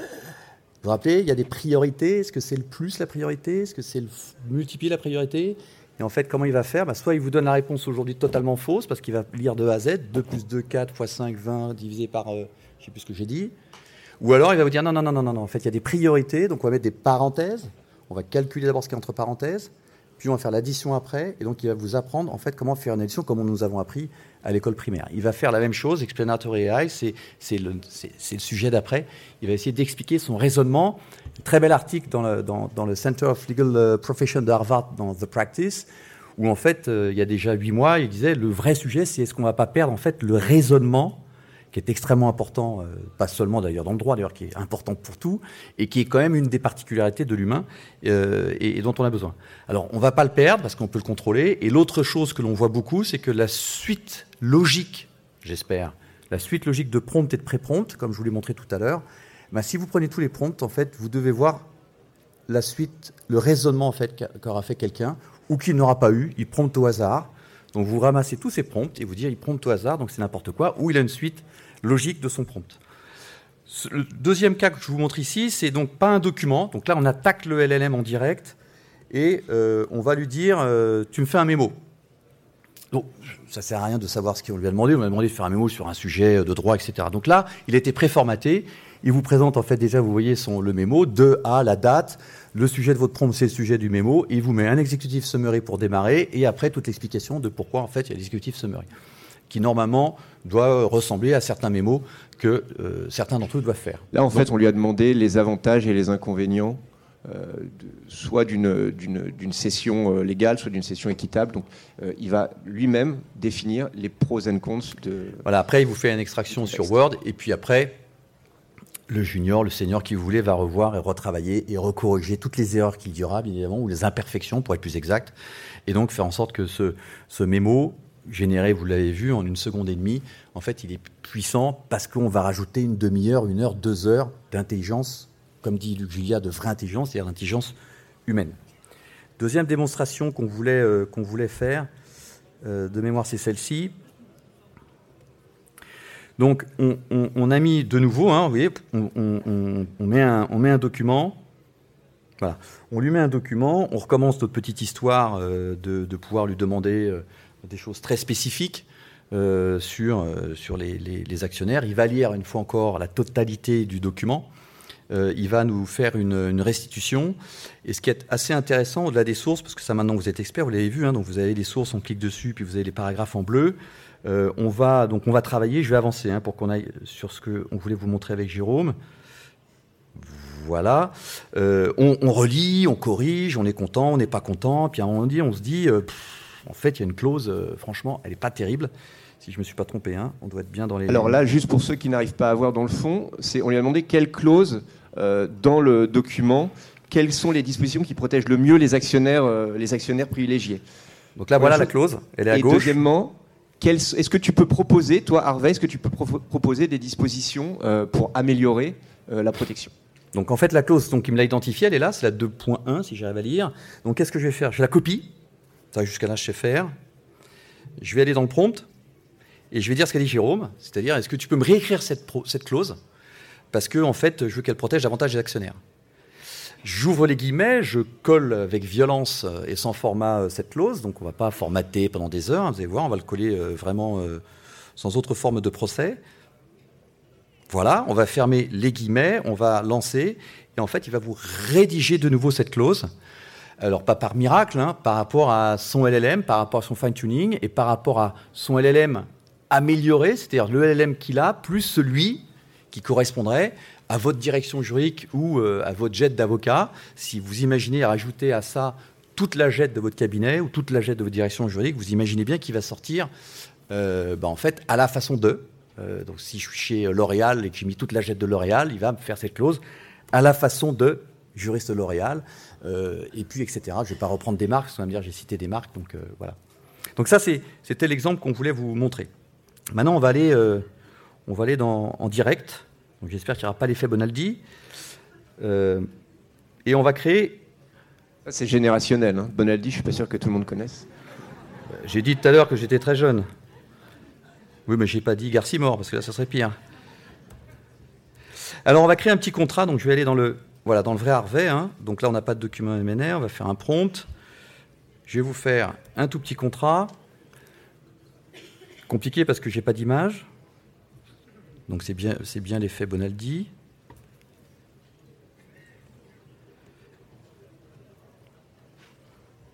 [SPEAKER 2] vous rappelez, il y a des priorités. Est-ce que c'est le plus la priorité? Est-ce que c'est le multiplier la priorité? Et en fait, comment il va faire? Bah, Soit il vous donne la réponse aujourd'hui totalement fausse, parce qu'il va lire de A à Z, 2 plus 2, 4 fois 5, 20, divisé par, euh, je ne sais plus ce que j'ai dit. Ou alors il va vous dire non, non, non, non, non, en fait, il y a des priorités, donc on va mettre des parenthèses. On va calculer d'abord ce qui est entre parenthèses puis on va faire l'addition après, et donc il va vous apprendre en fait comment faire une addition comme nous avons appris à l'école primaire. Il va faire la même chose, explanatory AI, c'est le, le, sujet d'après. Il va essayer d'expliquer son raisonnement. Très bel article dans le, dans, le Center of Legal euh, Profession de Harvard, dans The Practice, où en fait, euh, il y a déjà huit mois, il disait le vrai sujet, c'est est-ce qu'on ne va pas perdre en fait le raisonnement qui est extrêmement important, euh, pas seulement d'ailleurs dans le droit, d'ailleurs qui est important pour tout, et qui est quand même une des particularités de l'humain euh, et, dont on a besoin. Alors on ne va pas le perdre parce qu'on peut le contrôler. Et l'autre chose que l'on voit beaucoup, c'est que la suite logique, j'espère, la suite logique de prompt et de pré-prompt, comme je vous l'ai montré tout à l'heure, ben, si vous prenez tous les prompts, en fait, vous devez voir la suite, le raisonnement en fait qu'aura fait quelqu'un ou qu'il n'aura pas eu. Il prompte au hasard. Donc vous ramassez tous ces prompts et vous dire il prompte au hasard, donc c'est n'importe quoi, ou il a une suite logique de son prompt. Le deuxième cas que je vous montre ici, c'est donc pas un document. Donc là, on attaque le LLM en direct et euh, on va lui dire euh, Tu me fais un mémo. Donc, ça sert à rien de savoir ce qu'on lui a demandé. On lui a demandé de faire un mémo sur un sujet de droit, etc. Donc là, il été préformaté. Il vous présente en fait déjà, vous voyez son, le mémo, de à la date, le sujet de votre prompt, c'est le sujet du mémo, il vous met un exécutif summary pour démarrer, et après toute l'explication de pourquoi en fait il y a l'exécutif summary qui normalement doit ressembler à certains mémos que euh, certains d'entre eux doivent faire.
[SPEAKER 3] Là, en fait, on lui a demandé les avantages et les inconvénients, euh, soit d'une session euh, légale, soit d'une session équitable. Donc, il va lui-même définir les pros and cons de.
[SPEAKER 2] Voilà. Après, il vous fait une extraction sur Word, et puis après. Le junior, le senior qui voulait va revoir et retravailler et recorriger toutes les erreurs qu'il y aura, bien évidemment, ou les imperfections, pour être plus exact, et donc faire en sorte que ce, ce mémo généré, vous l'avez vu, en une seconde et demie, en fait, il est puissant parce qu'on va rajouter une demi-heure, une heure, deux heures d'intelligence, comme dit Luc Julia, de vraie intelligence, c'est-à-dire d'intelligence humaine. Deuxième démonstration qu'on voulait, euh, voulait faire, euh, de mémoire, c'est celle-ci. Donc, on, a mis de nouveau, hein, vous voyez, on, met un, on met un document. Voilà. On lui met un document, on recommence notre petite histoire euh, de, pouvoir lui demander des choses très spécifiques euh, sur, euh, sur les, actionnaires. Il va lire une fois encore la totalité du document. Euh, il va nous faire une, restitution. Et ce qui est assez intéressant, au-delà des sources, parce que ça maintenant vous êtes expert, vous l'avez vu, hein, donc vous avez les sources, on clique dessus, puis vous avez les paragraphes en bleu. on va donc on va travailler. Je vais avancer hein, pour qu'on aille sur ce qu'on voulait vous montrer avec Jérôme. Voilà. On, relit, on corrige, on est content, on n'est pas content. Puis à un moment donné, on se dit, en fait, il y a une clause, euh, franchement, elle n'est pas terrible. Si je ne me suis pas trompé, hein, on doit être bien dans les.
[SPEAKER 3] Alors là, juste pour ceux qui n'arrivent pas à voir dans le fond, c'est on lui a demandé quelle clause euh, dans le document, quelles sont les dispositions qui protègent le mieux les actionnaires, euh, les actionnaires privilégiés.
[SPEAKER 2] Donc là, voilà la clause, elle est à
[SPEAKER 3] Et Deuxièmement, est-ce que tu peux proposer, toi Harvey, est-ce que tu peux proposer des dispositions pour améliorer la protection?
[SPEAKER 2] Donc en fait, la clause donc, qui me l'a identifiée, elle est là, c'est la 2.1 si j'arrive à lire. Donc qu'est-ce que je vais faire? Je la copie, jusqu'à là, je sais faire. Je vais aller dans le prompt et je vais dire ce qu'a dit Jérôme, c'est-à-dire est-ce que tu peux me réécrire cette, cette clause? Parce que en fait, je veux qu'elle protège davantage les actionnaires. J'ouvre les guillemets, je colle avec violence et sans format euh, cette clause, donc on ne va pas formater pendant des heures, vous allez voir, on va le coller euh, vraiment euh, sans autre forme de procès. Voilà, on va fermer les guillemets, on va lancer, et en fait, il va vous rédiger de nouveau cette clause alors pas par miracle, hein, par rapport à son LLM, par rapport à son fine-tuning et par rapport à son LLM amélioré, c'est-à-dire le LLM qu'il a, plus celui qui correspondrait à votre direction juridique ou euh, à votre jet d'avocat. Si vous imaginez rajouter à ça toute la jet de votre cabinet ou toute la jet de votre direction juridique, vous imaginez bien qu'il va sortir euh, bah, en fait à la façon de. Euh, donc si je suis chez L'Oréal et que j'ai mis toute la jet de L'Oréal, il va me faire cette clause à la façon de juriste L'Oréal, et puis etc. Je ne vais pas reprendre des marques, parce qu'on va me dire j'ai cité des marques, donc voilà. Donc ça, c'était l'exemple qu'on voulait vous montrer. Maintenant, on va aller, on va aller dans, en direct j'espère qu'il n'y aura pas l'effet Bonaldi. Euh, et on va créer.
[SPEAKER 3] C'est générationnel. Hein. Bonaldi, je suis pas sûr que tout le monde connaisse.
[SPEAKER 2] J'ai dit tout à l'heure que j'étais très jeune. Oui, mais j'ai pas dit Garcimore, parce que là, ça serait pire. Alors, on va créer un petit contrat. Donc, je vais aller dans le, voilà, dans le vrai Harvey. Hein. Donc là, on n'a pas de document MNR. On va faire un prompt. Je vais vous faire un tout petit contrat. Compliqué parce que j'ai pas d'image. Donc c'est bien, c'est bien l'effet Bonaldi.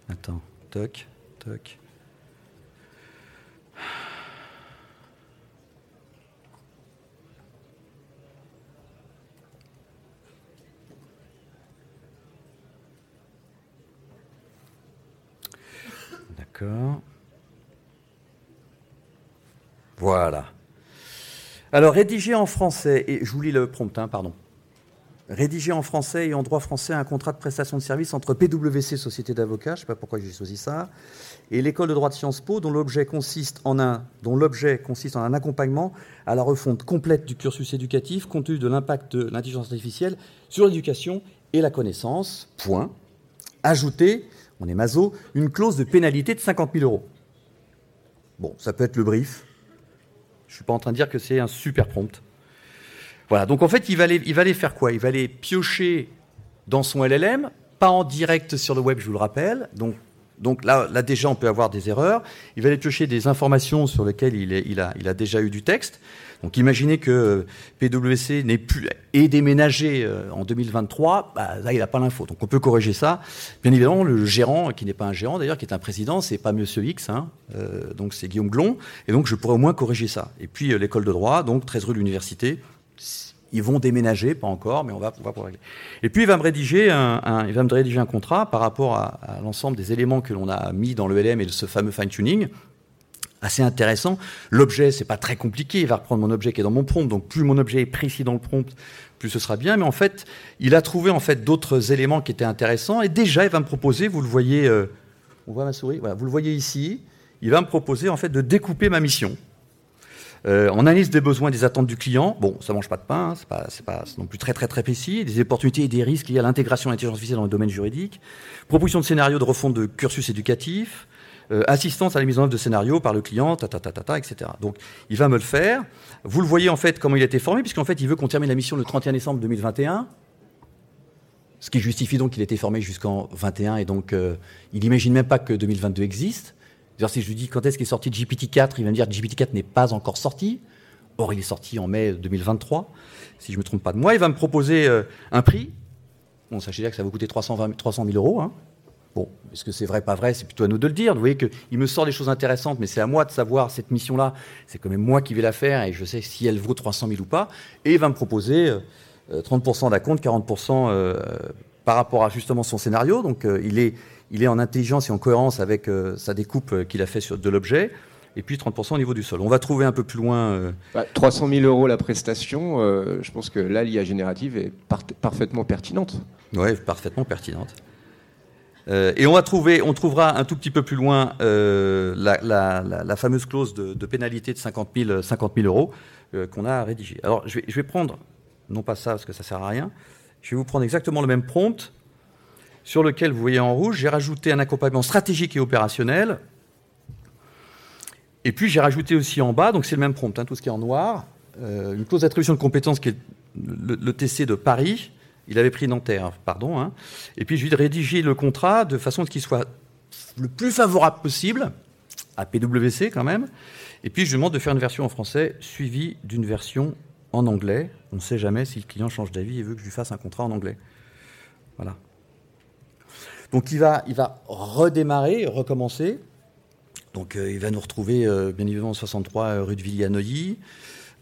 [SPEAKER 2] Attends, toc, toc. Voilà. Alors, rédiger en français, et je vous lis le prompt, hein, pardon. Rédiger en français et en droit français un contrat de prestation de service entre PwC, Société d'avocats, je ne sais pas pourquoi j'ai choisi ça, et l'école de droit de Sciences Po, dont l'objet consiste en un, consiste en un accompagnement à la refonte complète du cursus éducatif, compte tenu de l'impact de l'intelligence artificielle sur l'éducation et la connaissance. Point. Ajouter, on est maso, une clause de pénalité de 50 000 euros. Bon, ça peut être le brief, je ne suis pas en train de dire que c'est un super prompt. Voilà, donc en fait, il va, aller, il va aller faire quoi? Il va aller piocher dans son LLM, pas en direct sur le web, je vous le rappelle. Donc, donc là, déjà, on peut avoir des erreurs. Il va aller piocher des informations sur lesquelles il a déjà eu du texte. Donc imaginez que PwC n'est plus et déménagé euh, en 2023, bah, là il n'a pas l'info. Donc on peut corriger ça. Bien évidemment, le gérant, qui n'est pas un gérant d'ailleurs, qui est un président, c'est pas Monsieur X, hein, euh, donc c'est Guillaume Glon, et donc je pourrais au moins corriger ça. Et puis euh, l'école de droit, donc 13 rue de l'université, ils vont déménager, pas encore, mais on va, pouvoir régler. Et puis il va me rédiger un, rédiger un contrat par rapport à, à l'ensemble des éléments que l'on a mis dans le LM et ce fameux fine tuning assez intéressant. L'objet, c'est pas très compliqué. Il va reprendre mon objet qui est dans mon prompt. Donc, plus mon objet est précis dans le prompt, plus ce sera bien. Mais en fait, il a trouvé en fait d'autres éléments qui étaient intéressants. Et déjà, il va me proposer, vous le voyez, euh, on voit ma souris, voilà, vous le voyez ici. Il va me proposer en fait de découper ma mission. Euh, on analyse des besoins et des attentes du client. Bon, ça mange pas de pain, hein, c'est pas, pas non plus très très très précis. Des opportunités et des risques liés à l'intégration de l'intelligence artificielle dans le domaine juridique. Proposition de scénario de refonte de cursus éducatif. Euh, assistance à la mise en œuvre de scénario par le client, ta, ta, ta, ta, ta, etc. Donc, il va me le faire. Vous le voyez en fait comment il a été formé, puisqu'en fait, il veut qu'on termine la mission le 31 décembre 2021. Ce qui justifie donc qu'il a été formé jusqu'en 21 et donc euh, il n'imagine même pas que 2022 existe. D'ailleurs, si je lui dis quand est-ce qu'il est sorti GPT-4, il va me dire que GPT-4 n'est pas encore sorti. Or, il est sorti en mai 2023, si je ne me trompe pas de moi. Il va me proposer euh, un prix. Bon, sachez dire que ça va coûter 320, 300 000 euros. Hein. Bon, est-ce que c'est vrai, pas vrai? C'est plutôt à nous de le dire. Vous voyez qu'il me sort des choses intéressantes, mais c'est à moi de savoir cette mission-là. C'est quand même moi qui vais la faire et je sais si elle vaut 300 000 ou pas. Et il va me proposer 30% euh, d'acompte, 40% euh, par rapport à justement son scénario. Donc euh, il, est, il est en intelligence et en cohérence avec sa découpe qu'il a fait sur, de l'objet. Et puis 30% au niveau du sol. On va trouver un peu plus loin.
[SPEAKER 3] 300 000 euros la prestation, je pense que là, l'IA générative est parfaitement pertinente.
[SPEAKER 2] Oui, parfaitement pertinente. Euh, et on va trouver, on trouvera un tout petit peu plus loin euh, la, fameuse clause de, pénalité de 50 000, 50 euros euh, qu'on a rédigée. Alors, je vais, je vais, prendre, non pas ça parce que ça sert à rien, je vais vous prendre exactement le même prompt sur lequel vous voyez en rouge, j'ai rajouté un accompagnement stratégique et opérationnel. Et puis j'ai rajouté aussi en bas, donc c'est le même prompt, hein, tout ce qui est en noir, une clause d'attribution de compétences qui est le TC de Paris, il avait pris Nanterre, pardon. Hein. Et puis je lui ai rédigé le contrat de façon à ce qu'il soit le plus favorable possible, à PwC quand même. Et puis je lui demande de faire une version en français suivie d'une version en anglais. On ne sait jamais si le client change d'avis et veut que je lui fasse un contrat en anglais. Voilà. Donc il va, redémarrer, recommencer. Donc il va nous retrouver bien évidemment 63 rue de Villiers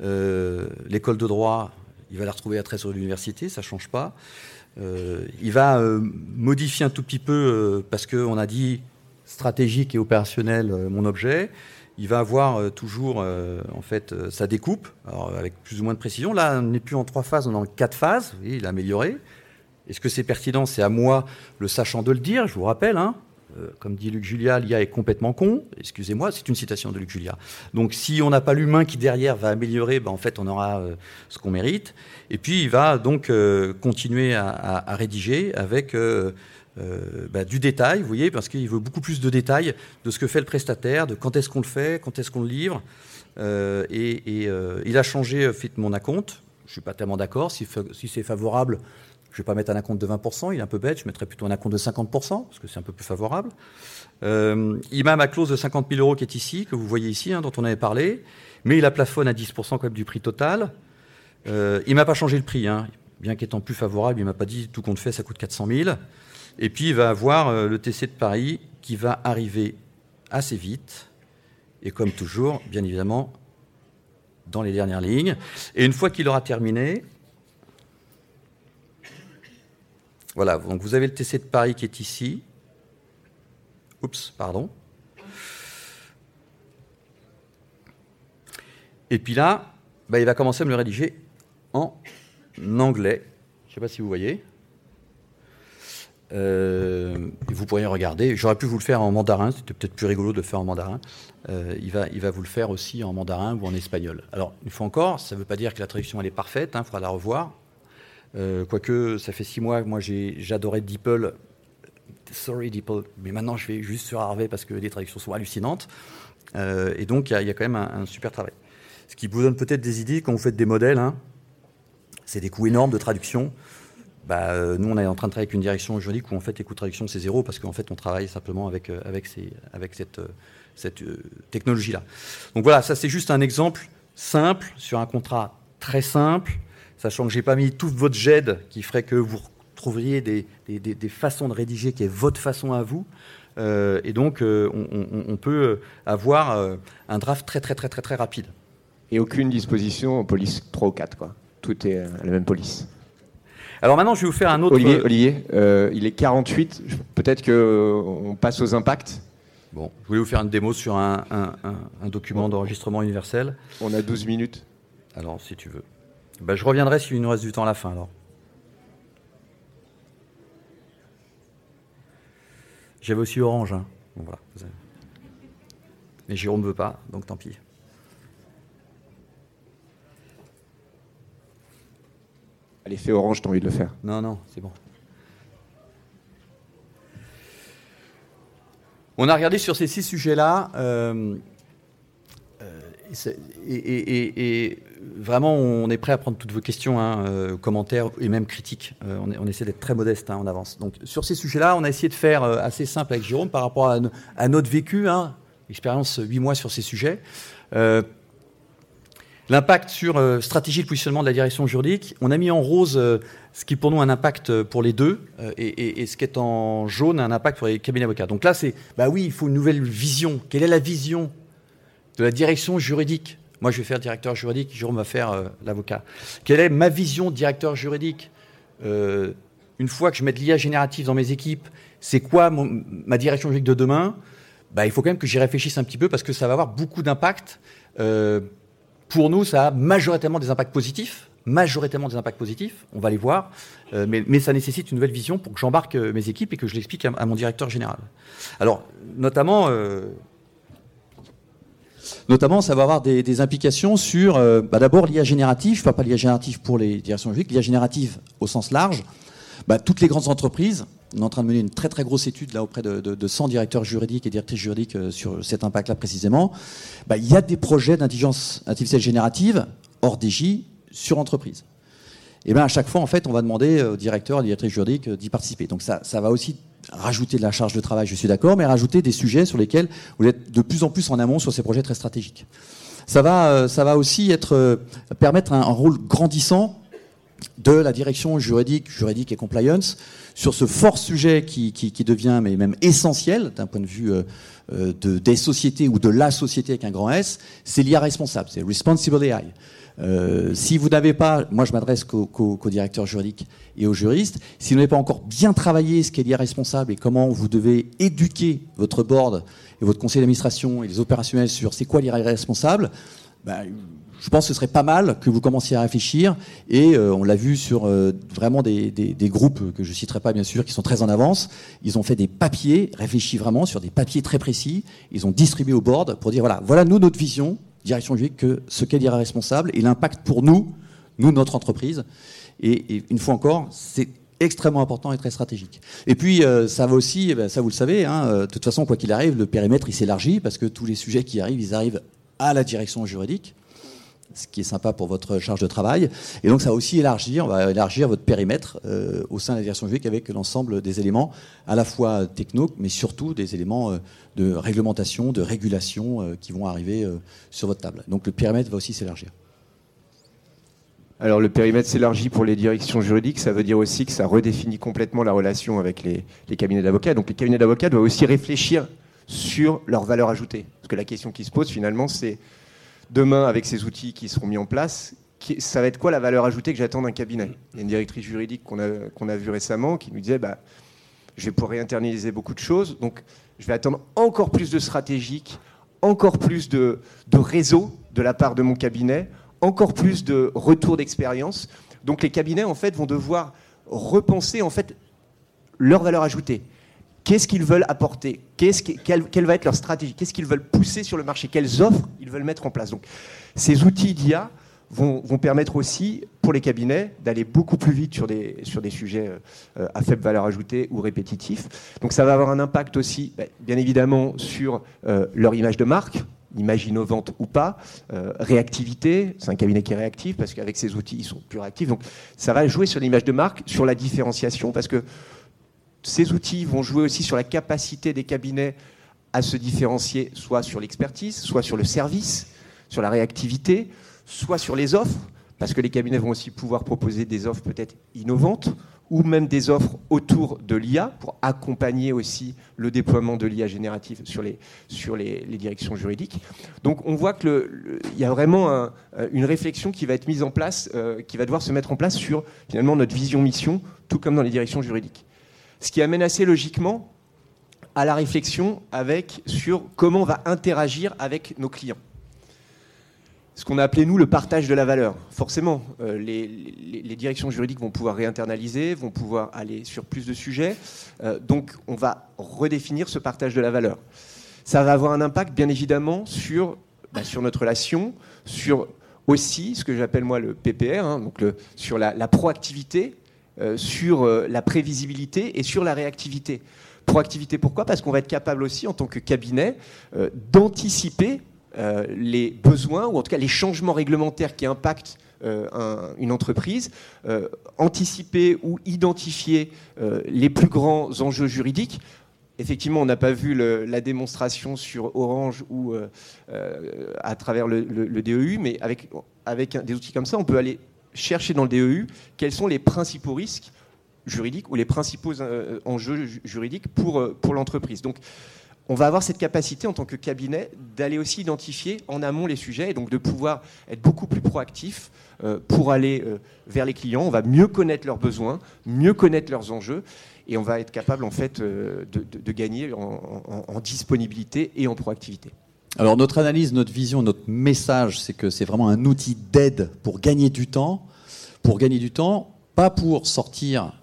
[SPEAKER 2] L'école de droit, il va la retrouver à 13 sur l'université, ça ne change pas. il va modifier un tout petit peu parce qu'on a dit stratégique et opérationnel mon objet il va avoir euh, toujours euh, en fait euh, sa découpe, avec plus ou moins de précision. Là, on n'est plus en trois phases, on est en quatre phases. il a amélioré. Est-ce que c'est pertinent? C'est à moi, le sachant, de le dire. Je vous rappelle, hein, comme dit Luc Julia, l'IA est complètement con. Excusez-moi, c'est une citation de Luc Julia. Donc, si on n'a pas l'humain qui derrière va améliorer, ben, en fait, on aura ce qu'on mérite. Et puis, il va donc continuer à, rédiger avec euh, bah, du détail, vous voyez, parce qu'il veut beaucoup plus de détails de ce que fait le prestataire, de quand est-ce qu'on le fait, quand est-ce qu'on le livre. Euh, et, euh, il a changé fit mon acompte. Je ne suis pas tellement d'accord. Si, c'est favorable, je ne vais pas mettre un acompte de 20%. Il est un peu bête. Je mettrais plutôt un acompte de 50%, parce que c'est un peu plus favorable. il m'a ma clause de 50 000 euros qui est ici, que vous voyez ici, hein, dont on avait parlé. Mais il a plafonne à 10% quand même du prix total. il ne m'a pas changé le prix. Hein. Bien qu'étant plus favorable, il ne m'a pas dit tout compte fait, ça coûte 400 000. Et puis il va avoir euh, le TC de Paris qui va arriver assez vite, et comme toujours, bien évidemment, dans les dernières lignes. Et une fois qu'il aura terminé, voilà, donc vous avez le TC de Paris qui est ici. Oups, pardon. Et puis là, bah, il va commencer à me le rédiger en anglais. Je ne sais pas si vous voyez. Euh, vous pourriez regarder. J'aurais pu vous le faire en mandarin, c'était peut-être plus rigolo de le faire en mandarin. Euh, il, va, il va vous le faire aussi en mandarin ou en espagnol. Alors, une fois encore, ça ne veut pas dire que la traduction elle est parfaite, il hein, faudra la revoir. Euh, quoique, ça fait six mois moi j'adorais DeepL. Sorry DeepL, mais maintenant je vais juste sur Harvey parce que les traductions sont hallucinantes. et donc, il y, a quand même un, super travail. Ce qui vous donne peut-être des idées quand vous faites des modèles. Hein. c'est des coûts énormes de traduction. Bah, euh, nous, on est en train de travailler avec une direction juridique où en fait les coûts de traduction c'est zéro parce qu'en fait on travaille simplement avec, euh, euh, cette technologie-là. Donc voilà, ça c'est juste un exemple simple sur un contrat très simple, sachant que j'ai pas mis toute votre GED qui ferait que vous trouveriez des, des, des, façons de rédiger qui est votre façon à vous. et donc on, on, peut avoir un draft très très très très très rapide.
[SPEAKER 3] Et aucune disposition en police 3 ou 4, quoi. Tout est à la même police.
[SPEAKER 2] Alors maintenant, je vais vous faire un autre.
[SPEAKER 3] Olivier, Olivier euh, il est 48. Peut-être qu'on passe aux impacts.
[SPEAKER 2] Bon, je voulais vous faire une démo sur un, document d'enregistrement universel.
[SPEAKER 3] On a 12 minutes.
[SPEAKER 2] Alors, si tu veux. Ben, je reviendrai s'il nous reste du temps à la fin, alors. J'avais aussi Orange. Hein. Bon, voilà. Mais Jérôme ne veut pas, donc tant pis.
[SPEAKER 3] L'effet orange, t'as envie de le faire
[SPEAKER 2] Non, non, c'est bon. On a regardé sur ces six sujets-là, euh, euh, et, vraiment, on est prêt à prendre toutes vos questions, hein, euh, commentaires et même critiques. On, essaie d'être très modeste hein, en avance. Donc, sur ces sujets-là, on a essayé de faire assez simple avec Jérôme par rapport à, notre vécu, hein, expérience huit mois sur ces sujets. L'impact sur euh, stratégie de positionnement de la direction juridique, on a mis en rose euh, ce qui pour nous un impact euh, pour les deux et, ce qui est en jaune un impact pour les cabinets avocats. Donc là, c'est bah oui, il faut une nouvelle vision. Quelle est la vision de la direction juridique Moi, je vais faire directeur juridique, Jérôme va faire l'avocat. Quelle est ma vision de directeur juridique Une fois que je mets l'IA générative dans mes équipes, c'est quoi ma direction juridique de demain? Bah, Il faut quand même que j'y réfléchisse un petit peu parce que ça va avoir beaucoup d'impact. Pour nous, ça a majoritairement des impacts positifs, majoritairement des impacts positifs, on va les voir, euh, mais, ça nécessite une nouvelle vision pour que j'embarque euh, mes équipes et que je l'explique à, mon directeur général. Alors, notamment... Euh,
[SPEAKER 4] notamment, ça va avoir des, implications sur, bah, d'abord, l'IA générative, parle pas l'IA générative pour les directions juridiques, l'IA générative au sens large, bah, toutes les grandes entreprises, on est en train de mener une très très grosse étude là auprès de, 100 directeurs juridiques et directrices juridiques euh, sur cet impact-là précisément. Bah, il y a des projets d'intelligence artificielle générative hors DJ sur entreprise. Et bien à chaque fois, en fait, on va demander aux directeurs, aux directrices juridiques euh, d'y participer. Donc ça, ça va aussi rajouter de la charge de travail, je suis d'accord, mais rajouter des sujets sur lesquels vous êtes de plus en plus en amont sur ces projets très stratégiques. Ça va, euh, ça va aussi être, permettre un rôle grandissant
[SPEAKER 2] de la direction juridique, juridique et compliance sur ce fort sujet qui, qui, devient mais même essentiel d'un point de vue euh, euh, de, des sociétés ou de la société avec un grand S, c'est l'IA responsable, c'est Responsible AI. Euh, si vous n'avez pas, moi je m'adresse qu'aux directeurs juridiques et aux juristes, si vous n'avez pas encore bien travaillé ce qu'est responsable et comment vous devez éduquer votre board et votre conseil d'administration et les opérationnels sur c'est quoi l'IA responsable, ben, je pense que ce serait pas mal que vous commenciez à réfléchir. Et euh, on l'a vu sur euh, vraiment des, des, des, groupes que je citerai pas bien sûr, qui sont très en avance. Ils ont fait des papiers, réfléchis vraiment sur des papiers très précis. Ils ont distribué au board pour dire voilà, voilà nous notre vision, direction juridique, que ce qu'est l'IRA responsable et l'impact pour nous, nous notre entreprise. Et, une fois encore, c'est extrêmement important et très stratégique. Et puis euh, ça va aussi, eh ben, ça vous le savez, hein, de toute façon quoi qu'il arrive, le périmètre il s'élargit parce que tous les sujets qui arrivent, ils arrivent à la direction juridique ce qui est sympa pour votre charge de travail. Et donc ça va aussi élargir, on va élargir votre périmètre euh, au sein de la direction juridique avec l'ensemble des éléments, à la fois techno, mais surtout des éléments euh, de réglementation, de régulation euh, qui vont arriver sur votre table. Donc le périmètre va aussi s'élargir.
[SPEAKER 3] Alors le périmètre s'élargit pour les directions juridiques, ça veut dire aussi que ça redéfinit complètement la relation avec les, les cabinets d'avocats. Donc les cabinets d'avocats doivent aussi réfléchir sur leur valeur ajoutée. Parce que la question qui se pose finalement, c'est demain, avec ces outils qui seront mis en place, ça va être quoi la valeur ajoutée que j'attends d'un cabinet? Il y a une directrice juridique qu'on a, vue récemment qui nous disait bah, je vais pouvoir réinternaliser beaucoup de choses, donc je vais attendre encore plus de stratégique, encore plus de, de réseau de la part de mon cabinet, encore plus de retour d'expérience. Donc les cabinets, en fait, vont devoir repenser en fait leur valeur ajoutée. Qu'est-ce qu'ils veulent apporter quelle, va être leur stratégie Qu'est-ce qu'ils veulent pousser sur le marché Quelles offres ils veulent mettre en place Donc, ces outils d'IA vont, permettre aussi, pour les cabinets, d'aller beaucoup plus vite sur des, sur des sujets euh, à faible valeur ajoutée ou répétitifs. Donc, ça va avoir un impact aussi, bah, bien évidemment, sur euh, leur image de marque, image innovante ou pas, euh, réactivité, c'est un cabinet qui est réactif parce qu'avec ces outils, ils sont plus réactifs. Donc ça va jouer sur l'image de marque, sur la différenciation, parce que ces outils vont jouer aussi sur la capacité des cabinets à se différencier, soit sur l'expertise, soit sur le service, sur la réactivité, soit sur les offres, parce que les cabinets vont aussi pouvoir proposer des offres peut-être innovantes ou même des offres autour de l'IA pour accompagner aussi le déploiement de l'IA générative sur les, directions juridiques. Donc on voit qu'il y a vraiment une réflexion qui va être mise en place, euh, qui va devoir se mettre en place sur finalement notre vision-mission, tout comme dans les directions juridiques. Ce qui amène assez logiquement à la réflexion avec, sur comment on va interagir avec nos clients. Ce qu'on a appelé, nous, le partage de la valeur. Forcément, euh, les, directions juridiques vont pouvoir réinternaliser, vont pouvoir aller sur plus de sujets. Euh, donc, on va redéfinir ce partage de la valeur. Ça va avoir un impact, bien évidemment, sur, bah, sur notre relation, sur aussi ce que j'appelle, moi, le PPR, hein, donc sur la proactivité, sur euh, la prévisibilité et sur la réactivité. Proactivité, pourquoi? Parce qu'on va être capable aussi, en tant que cabinet, euh, d'anticiper les besoins, ou en tout cas les changements réglementaires qui impactent une entreprise, anticiper ou identifier les plus grands enjeux juridiques. Effectivement, on n'a pas vu la démonstration sur Orange ou à travers le, DEU, mais avec des outils comme ça, on peut aller chercher dans le DEU quels sont les principaux risques juridiques ou les principaux euh, enjeux juridiques pour, euh, pour l'entreprise. Donc, on va avoir cette capacité en tant que cabinet d'aller aussi identifier en amont les sujets et donc de pouvoir être beaucoup plus proactif euh, pour aller vers les clients. On va mieux connaître leurs besoins, mieux connaître leurs enjeux et on va être capable en fait de, gagner en disponibilité et en proactivité.
[SPEAKER 2] Alors notre analyse, notre vision, notre message, c'est que c'est vraiment un outil d'aide pour gagner du temps, pour gagner du temps, pas pour sortir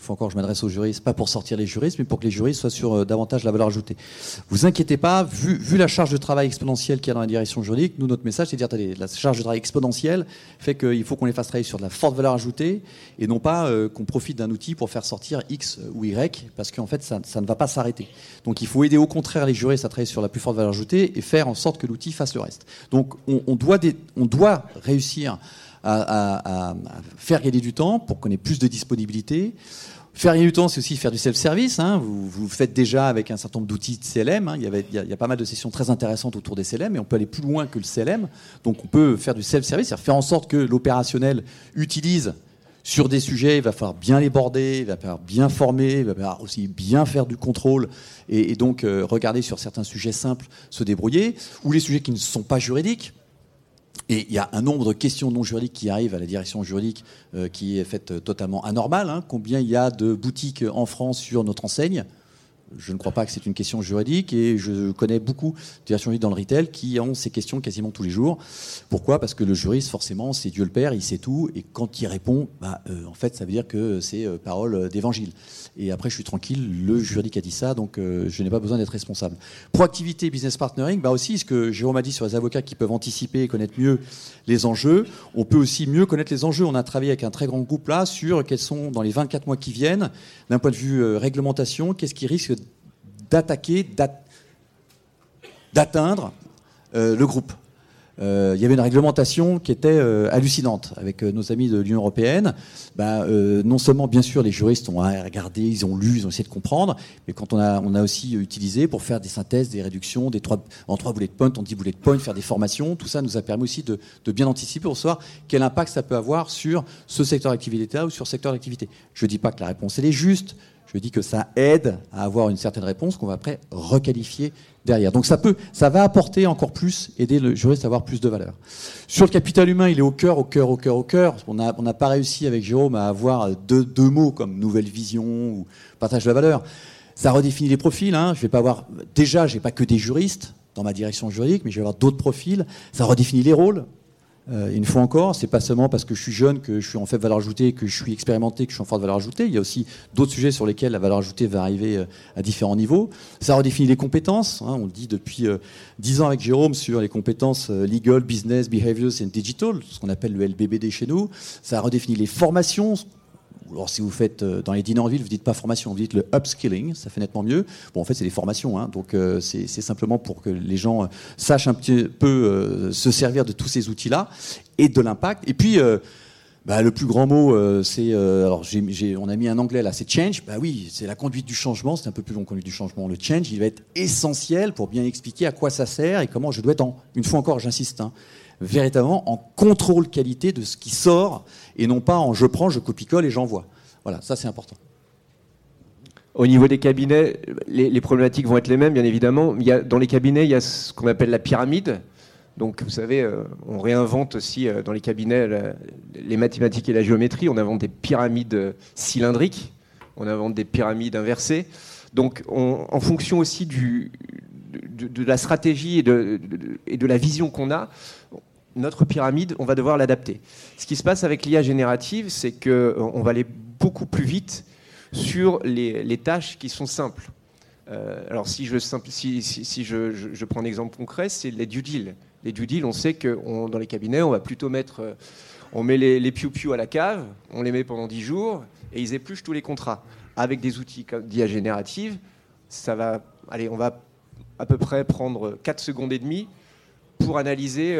[SPEAKER 2] il faut encore je m'adresse aux juristes, pas pour sortir les juristes, mais pour que les juristes soient sur euh, davantage la valeur ajoutée. Vous inquiétez pas, vu, la charge de travail exponentielle qu'il y a dans la direction juridique, nous, notre message, c'est de dire, attendez, la charge de travail exponentielle fait qu'il faut qu'on les fasse travailler sur de la forte valeur ajoutée et non pas euh, qu'on profite d'un outil pour faire sortir X ou Y, parce qu'en fait, ça, ne va pas s'arrêter. Donc il faut aider au contraire les juristes à travailler sur la plus forte valeur ajoutée et faire en sorte que l'outil fasse le reste. Donc on doit réussir à, faire gagner du temps pour qu'on ait plus de disponibilité. Faire gagner du temps, c'est aussi faire du self-service. Hein. Vous, vous faites déjà avec un certain nombre d'outils de CLM. Hein. Il, y avait, il, y a, pas mal de sessions très intéressantes autour des CLM, et on peut aller plus loin que le CLM. Donc on peut faire du self-service, c'est-à-dire faire en sorte que l'opérationnel utilise sur des sujets, il va falloir bien les border, il va falloir bien former, il va falloir aussi bien faire du contrôle et, donc euh, regarder sur certains sujets simples se débrouiller, ou les sujets qui ne sont pas juridiques. Et il y a un nombre de questions non juridiques qui arrivent à la direction juridique euh, qui est faite totalement anormale. Hein. Combien il y a de boutiques en France sur notre enseigne? Je ne crois pas que c'est une question juridique et je connais beaucoup de juridiques dans le retail qui ont ces questions quasiment tous les jours. Pourquoi? Parce que le juriste, forcément, c'est Dieu le Père, il sait tout et quand il répond, bah, euh, en fait, ça veut dire que c'est euh, parole d'évangile. Et après, je suis tranquille, le juridique a dit ça, donc euh, je n'ai pas besoin d'être responsable. Proactivité, business partnering, bah aussi, ce que Jérôme a dit sur les avocats qui peuvent anticiper et connaître mieux les enjeux, on peut aussi mieux connaître les enjeux. On a travaillé avec un très grand groupe là sur quels sont, dans les 24 mois qui viennent, d'un point de vue réglementation, qu'est-ce qui risque d'attaquer, d'atteindre euh, le groupe. Euh, il y avait une réglementation qui était euh, hallucinante avec nos amis de l'Union européenne. Ben, non seulement, bien sûr, les juristes ont regardé, ils ont lu, ils ont essayé de comprendre, mais quand on a, aussi utilisé pour faire des synthèses, des réductions, des trois, en trois bullet points, on dit bullet points, faire des formations, tout ça nous a permis aussi de, de bien anticiper pour savoir quel impact ça peut avoir sur ce secteur d'activité-là ou sur ce secteur d'activité. Je ne dis pas que la réponse elle est juste, je dis que ça aide à avoir une certaine réponse qu'on va après requalifier derrière. Donc ça peut, ça va apporter encore plus, aider le juriste à avoir plus de valeur. Sur le capital humain, il est au cœur, au cœur, au cœur, au cœur. On n'a pas réussi avec Jérôme à avoir deux, deux, mots comme nouvelle vision ou partage de la valeur. Ça redéfinit les profils. Hein. Je vais pas avoir, déjà, j'ai pas que des juristes dans ma direction juridique, mais je vais avoir d'autres profils. Ça redéfinit les rôles. Euh, une fois encore, c'est pas seulement parce que je suis jeune que je suis en fait valeur ajoutée, que je suis expérimenté, que je suis en forte valeur ajoutée. Il y a aussi d'autres sujets sur lesquels la valeur ajoutée va arriver euh, à différents niveaux. Ça redéfinit les compétences. Hein. on le dit depuis euh, dix ans avec Jérôme sur les compétences legal, business, behaviors and digital, ce qu'on appelle le LBBD chez nous. Ça redéfinit les formations, alors si vous faites euh, dans les dîners en ville, vous dites pas formation, vous dites le upskilling, ça fait nettement mieux. Bon, en fait, c'est des formations, hein, donc euh, c'est simplement pour que les gens euh, sachent un petit peu se servir de tous ces outils-là et de l'impact. Et puis, bah, le plus grand mot, c'est alors on a mis un anglais là, c'est change. Bah oui, c'est la conduite du changement. C'est un peu plus long conduite du changement. Le change, il va être essentiel pour bien expliquer à quoi ça sert et comment je dois être en. Une fois encore, j'insiste. Hein, véritablement en contrôle qualité de ce qui sort et non pas en je prends, je copie-colle et j'envoie. Voilà, ça c'est important.
[SPEAKER 3] Au niveau des cabinets, les, problématiques vont être les mêmes, bien évidemment. Il dans les cabinets, il y a ce qu'on appelle la pyramide. Donc, vous savez, euh, on réinvente aussi euh, dans les cabinets les mathématiques et la géométrie. On invente des pyramides cylindriques, on invente des pyramides inversées. Donc, en fonction aussi de, la stratégie et de la vision qu'on a, notre pyramide, on va devoir l'adapter. Ce qui se passe avec l'IA générative, c'est qu'on euh, va aller beaucoup plus vite sur les, tâches qui sont simples. Euh, alors si, je, prends un exemple concret, c'est les due deals. Les due deals, on sait que dans les cabinets, on va plutôt mettre, euh, on met les, les piou à la cave, on les met pendant 10 jours et ils épluchent tous les contrats. Avec des outils d'IA générative, ça va, allez, on va à peu près prendre 4 secondes et demie pour analyser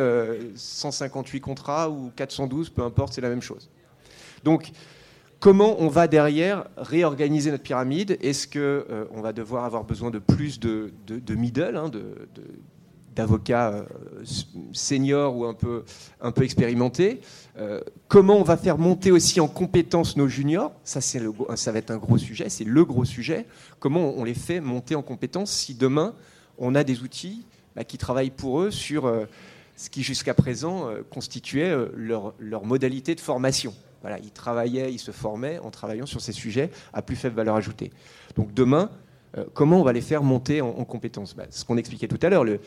[SPEAKER 3] 158 euh, contrats ou 412, peu importe, c'est la même chose. Donc, comment on va derrière réorganiser notre pyramide? Est-ce qu'on euh, va devoir avoir besoin de plus de, middle, hein, d'avocats euh, seniors ou un peu, un peu expérimentés? Comment on va faire monter aussi en compétences nos juniors? Ça, le, ça va être un gros sujet, c'est le gros sujet. Comment on les fait monter en compétences si demain on a des outils bah, qui travaillent pour eux sur euh, ce qui jusqu'à présent euh, constituait euh, leur, leur, modalité de formation. Voilà, ils travaillaient, ils se formaient en travaillant sur ces sujets à plus faible valeur ajoutée. Donc demain, comment on va les faire monter en, compétences? Bah, Ce qu'on expliquait tout à l'heure, le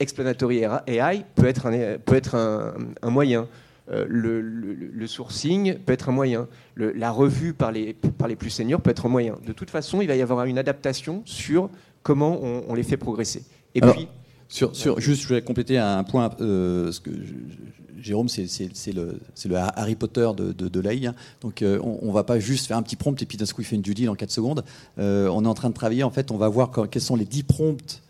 [SPEAKER 3] explanatory AI peut être un, peut être un, moyen. le, le, sourcing peut être un moyen. la revue par les, par les plus seniors peut être un moyen. De toute façon, il va y avoir une adaptation sur comment on, les fait progresser. Et puis,
[SPEAKER 2] sur, sur, juste, je voulais compléter un point. Euh, ce que Jérôme, c'est le, le, Harry Potter de, de, l'AI. Hein. Donc, euh, on, ne va pas juste faire un petit prompt et puis d'un coup, il fait une due deal en 4 secondes. Euh, on est en train de travailler. En fait, on va voir quels sont les 10 prompts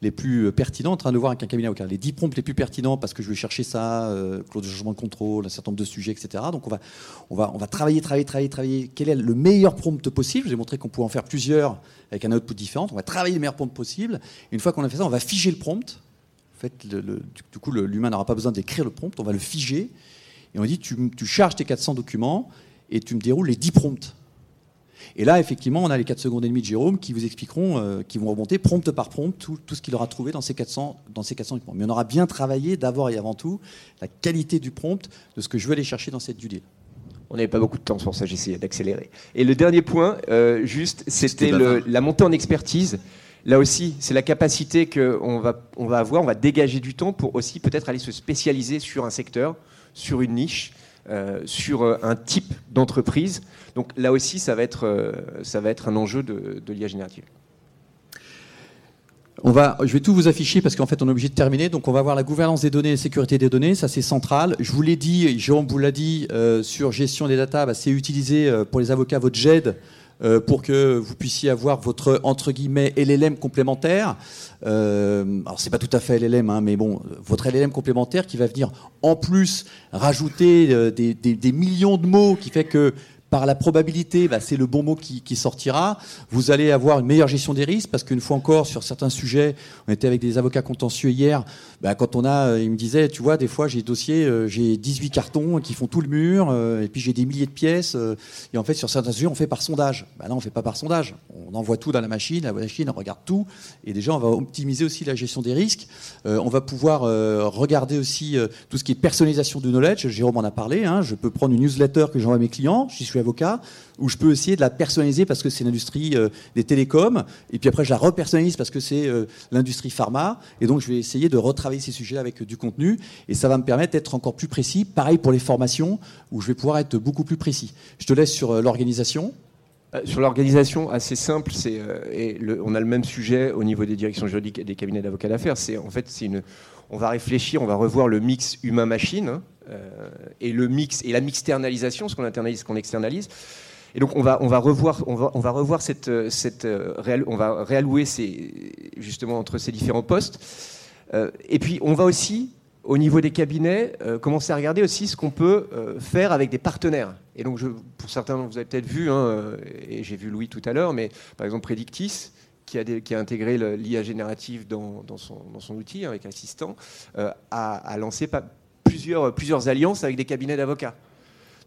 [SPEAKER 2] les plus euh, pertinents, en train de voir avec un cabinet les 10 prompts les plus pertinents parce que je vais chercher ça, euh, clause de changement de contrôle, un certain nombre de sujets, etc. Donc on va, on va, on va travailler, travailler, travailler, travailler. Quel est le meilleur prompt possible? J'ai montré qu'on pouvait en faire plusieurs avec un output différent. On va travailler le meilleur prompt possible. une fois qu'on a fait ça, on va figer le prompt. En fait, du coup, l'humain n'aura pas besoin d'écrire le prompt, on va le figer. Et on dit, tu, tu charges tes 400 documents et tu me déroules les 10 prompts. Et là, effectivement, on a les 4 secondes et demie de Jérôme qui vous expliqueront, euh, qui vont remonter prompt par prompt tout, ce qu'il aura trouvé dans ces 400, dans ces 400 Mais on aura bien travaillé d'abord et avant tout la qualité du prompt, de ce que je veux aller chercher dans cette due deal.
[SPEAKER 3] On n'avait pas beaucoup de temps, pour ça j'essayais d'accélérer. Et le dernier point, euh, juste, c'était la montée en expertise. Là aussi, c'est la capacité qu'on va, on va avoir, on va dégager du temps pour aussi peut-être aller se spécialiser sur un secteur, sur une niche, sur euh, un type d'entreprise. Donc là aussi, ça va être, ça va être un enjeu de, de l'IA générative.
[SPEAKER 2] On va, je vais tout vous afficher parce qu'en fait on est obligé de terminer. Donc on va voir la gouvernance des données et la sécurité des données, ça c'est central. Je vous l'ai dit, Jérôme vous l'a dit, euh, sur gestion des data, bah, c'est utiliser euh, pour les avocats votre GED euh, pour que vous puissiez avoir votre entre guillemets LLM complémentaire. Euh, alors c'est pas tout à fait LLM, hein, mais bon, votre LLM complémentaire qui va venir en plus rajouter des, des millions de mots qui fait que par la probabilité, bah, c'est le bon mot qui, sortira. Vous allez avoir une meilleure gestion des risques parce qu'une fois encore, sur certains sujets, on était avec des avocats contentieux hier. Bah, quand on a, euh, ils me disaient, tu vois, des fois j'ai des dossiers, euh, j'ai 18 cartons qui font tout le mur, euh, et puis j'ai des milliers de pièces. et en fait, sur certains sujets, on fait par sondage. Bah, non, on fait pas par sondage. On envoie tout dans la machine, la machine regarde tout, et déjà on va optimiser aussi la gestion des risques. on va pouvoir regarder aussi tout ce qui est personnalisation du knowledge. Jérôme en a parlé. Hein. Je peux prendre une newsletter que j'envoie à mes clients. Suis avocat, où je peux essayer de la personnaliser parce que c'est l'industrie euh, des télécoms, et puis après je la repersonnalise parce que c'est euh, l'industrie pharma, et donc je vais essayer de retravailler ces sujets avec du contenu, et ça va me permettre d'être encore plus précis. Pareil pour les formations, où je vais pouvoir être beaucoup plus précis. Je te laisse sur euh, l'organisation.
[SPEAKER 3] Sur l'organisation, assez simple, c'est on a le même sujet au niveau des directions juridiques et des cabinets d'avocats d'affaires. C'est en fait, on va réfléchir, on va revoir le mix humain-machine. Hein, euh, et le mix et la mixternalisation, ce qu'on internalise, ce qu'on externalise. Et donc on va, on va revoir, on va, on va revoir cette, cette euh, on va réallouer ces, justement entre ces différents postes. Euh, et puis on va aussi, au niveau des cabinets, commencer à regarder aussi ce qu'on peut faire avec des partenaires. Et donc pour certains, vous avez peut-être vu, hein, et j'ai vu Louis tout à l'heure, mais par exemple Predictis, qui a, qui a, intégré l'IA générative dans, dans, son, dans, son, outil avec Assistant, a, lancé plusieurs, plusieurs alliances avec des cabinets d'avocats.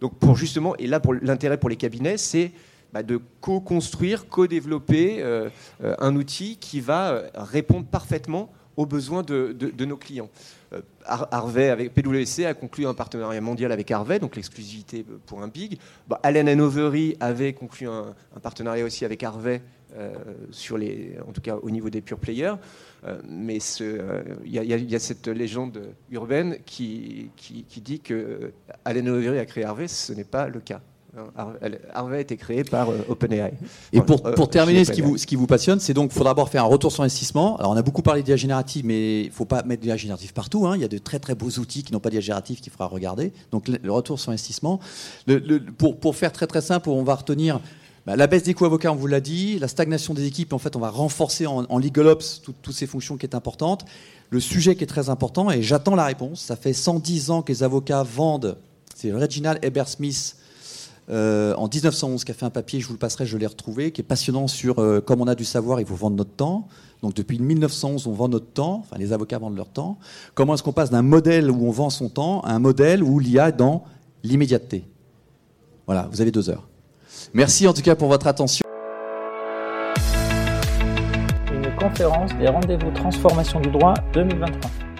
[SPEAKER 3] Donc pour justement, et là pour l'intérêt pour les cabinets, c'est bah, de co-construire, co-développer euh, euh, un outil qui va euh, répondre parfaitement aux besoins de, nos clients. Harvey, avec PwC, a conclu un partenariat mondial avec Harvey, donc l'exclusivité pour un big. Bah, Allen Overy avait conclu un, un, partenariat aussi avec Harvey, sur les, en tout cas au niveau des pure players. Euh, mais euh, il y, a cette légende urbaine qui, qui, dit que Allen Overy a créé Harvey, ce n'est pas le cas. Harvey a été créé par euh, OpenAI.
[SPEAKER 2] Et pour, pour terminer, ce qui, vous, ce qui vous passionne, c'est donc qu'il faut d'abord faire un retour sur investissement. Alors, on a beaucoup parlé d'IA générative, mais il ne faut pas mettre d'IA générative partout. Hein. Il y a de très très beaux outils qui n'ont pas d'IA générative qu'il faudra regarder. Donc, le, retour sur investissement. Le, pour, pour, faire très très simple, on va retenir bah, la baisse des coûts avocats, on vous l'a dit. La stagnation des équipes, en fait, on va renforcer en, en legal toutes ces fonctions qui est importantes. Le sujet qui est très important, et j'attends la réponse. Ça fait 110 ans que les avocats vendent. C'est Reginald Ebersmith euh, en 1911 qui a fait un papier, je vous le passerai, je l'ai retrouvé, qui est passionnant sur euh, comme on a du savoir, il faut vendre notre temps. Donc depuis 1911, on vend notre temps, enfin les avocats vendent leur temps. Comment est-ce qu'on passe d'un modèle où on vend son temps à un modèle où l'IA est dans l'immédiateté? Voilà, vous avez deux heures. Merci en tout cas pour votre attention.
[SPEAKER 1] Une conférence des rendez-vous transformation du droit 2023.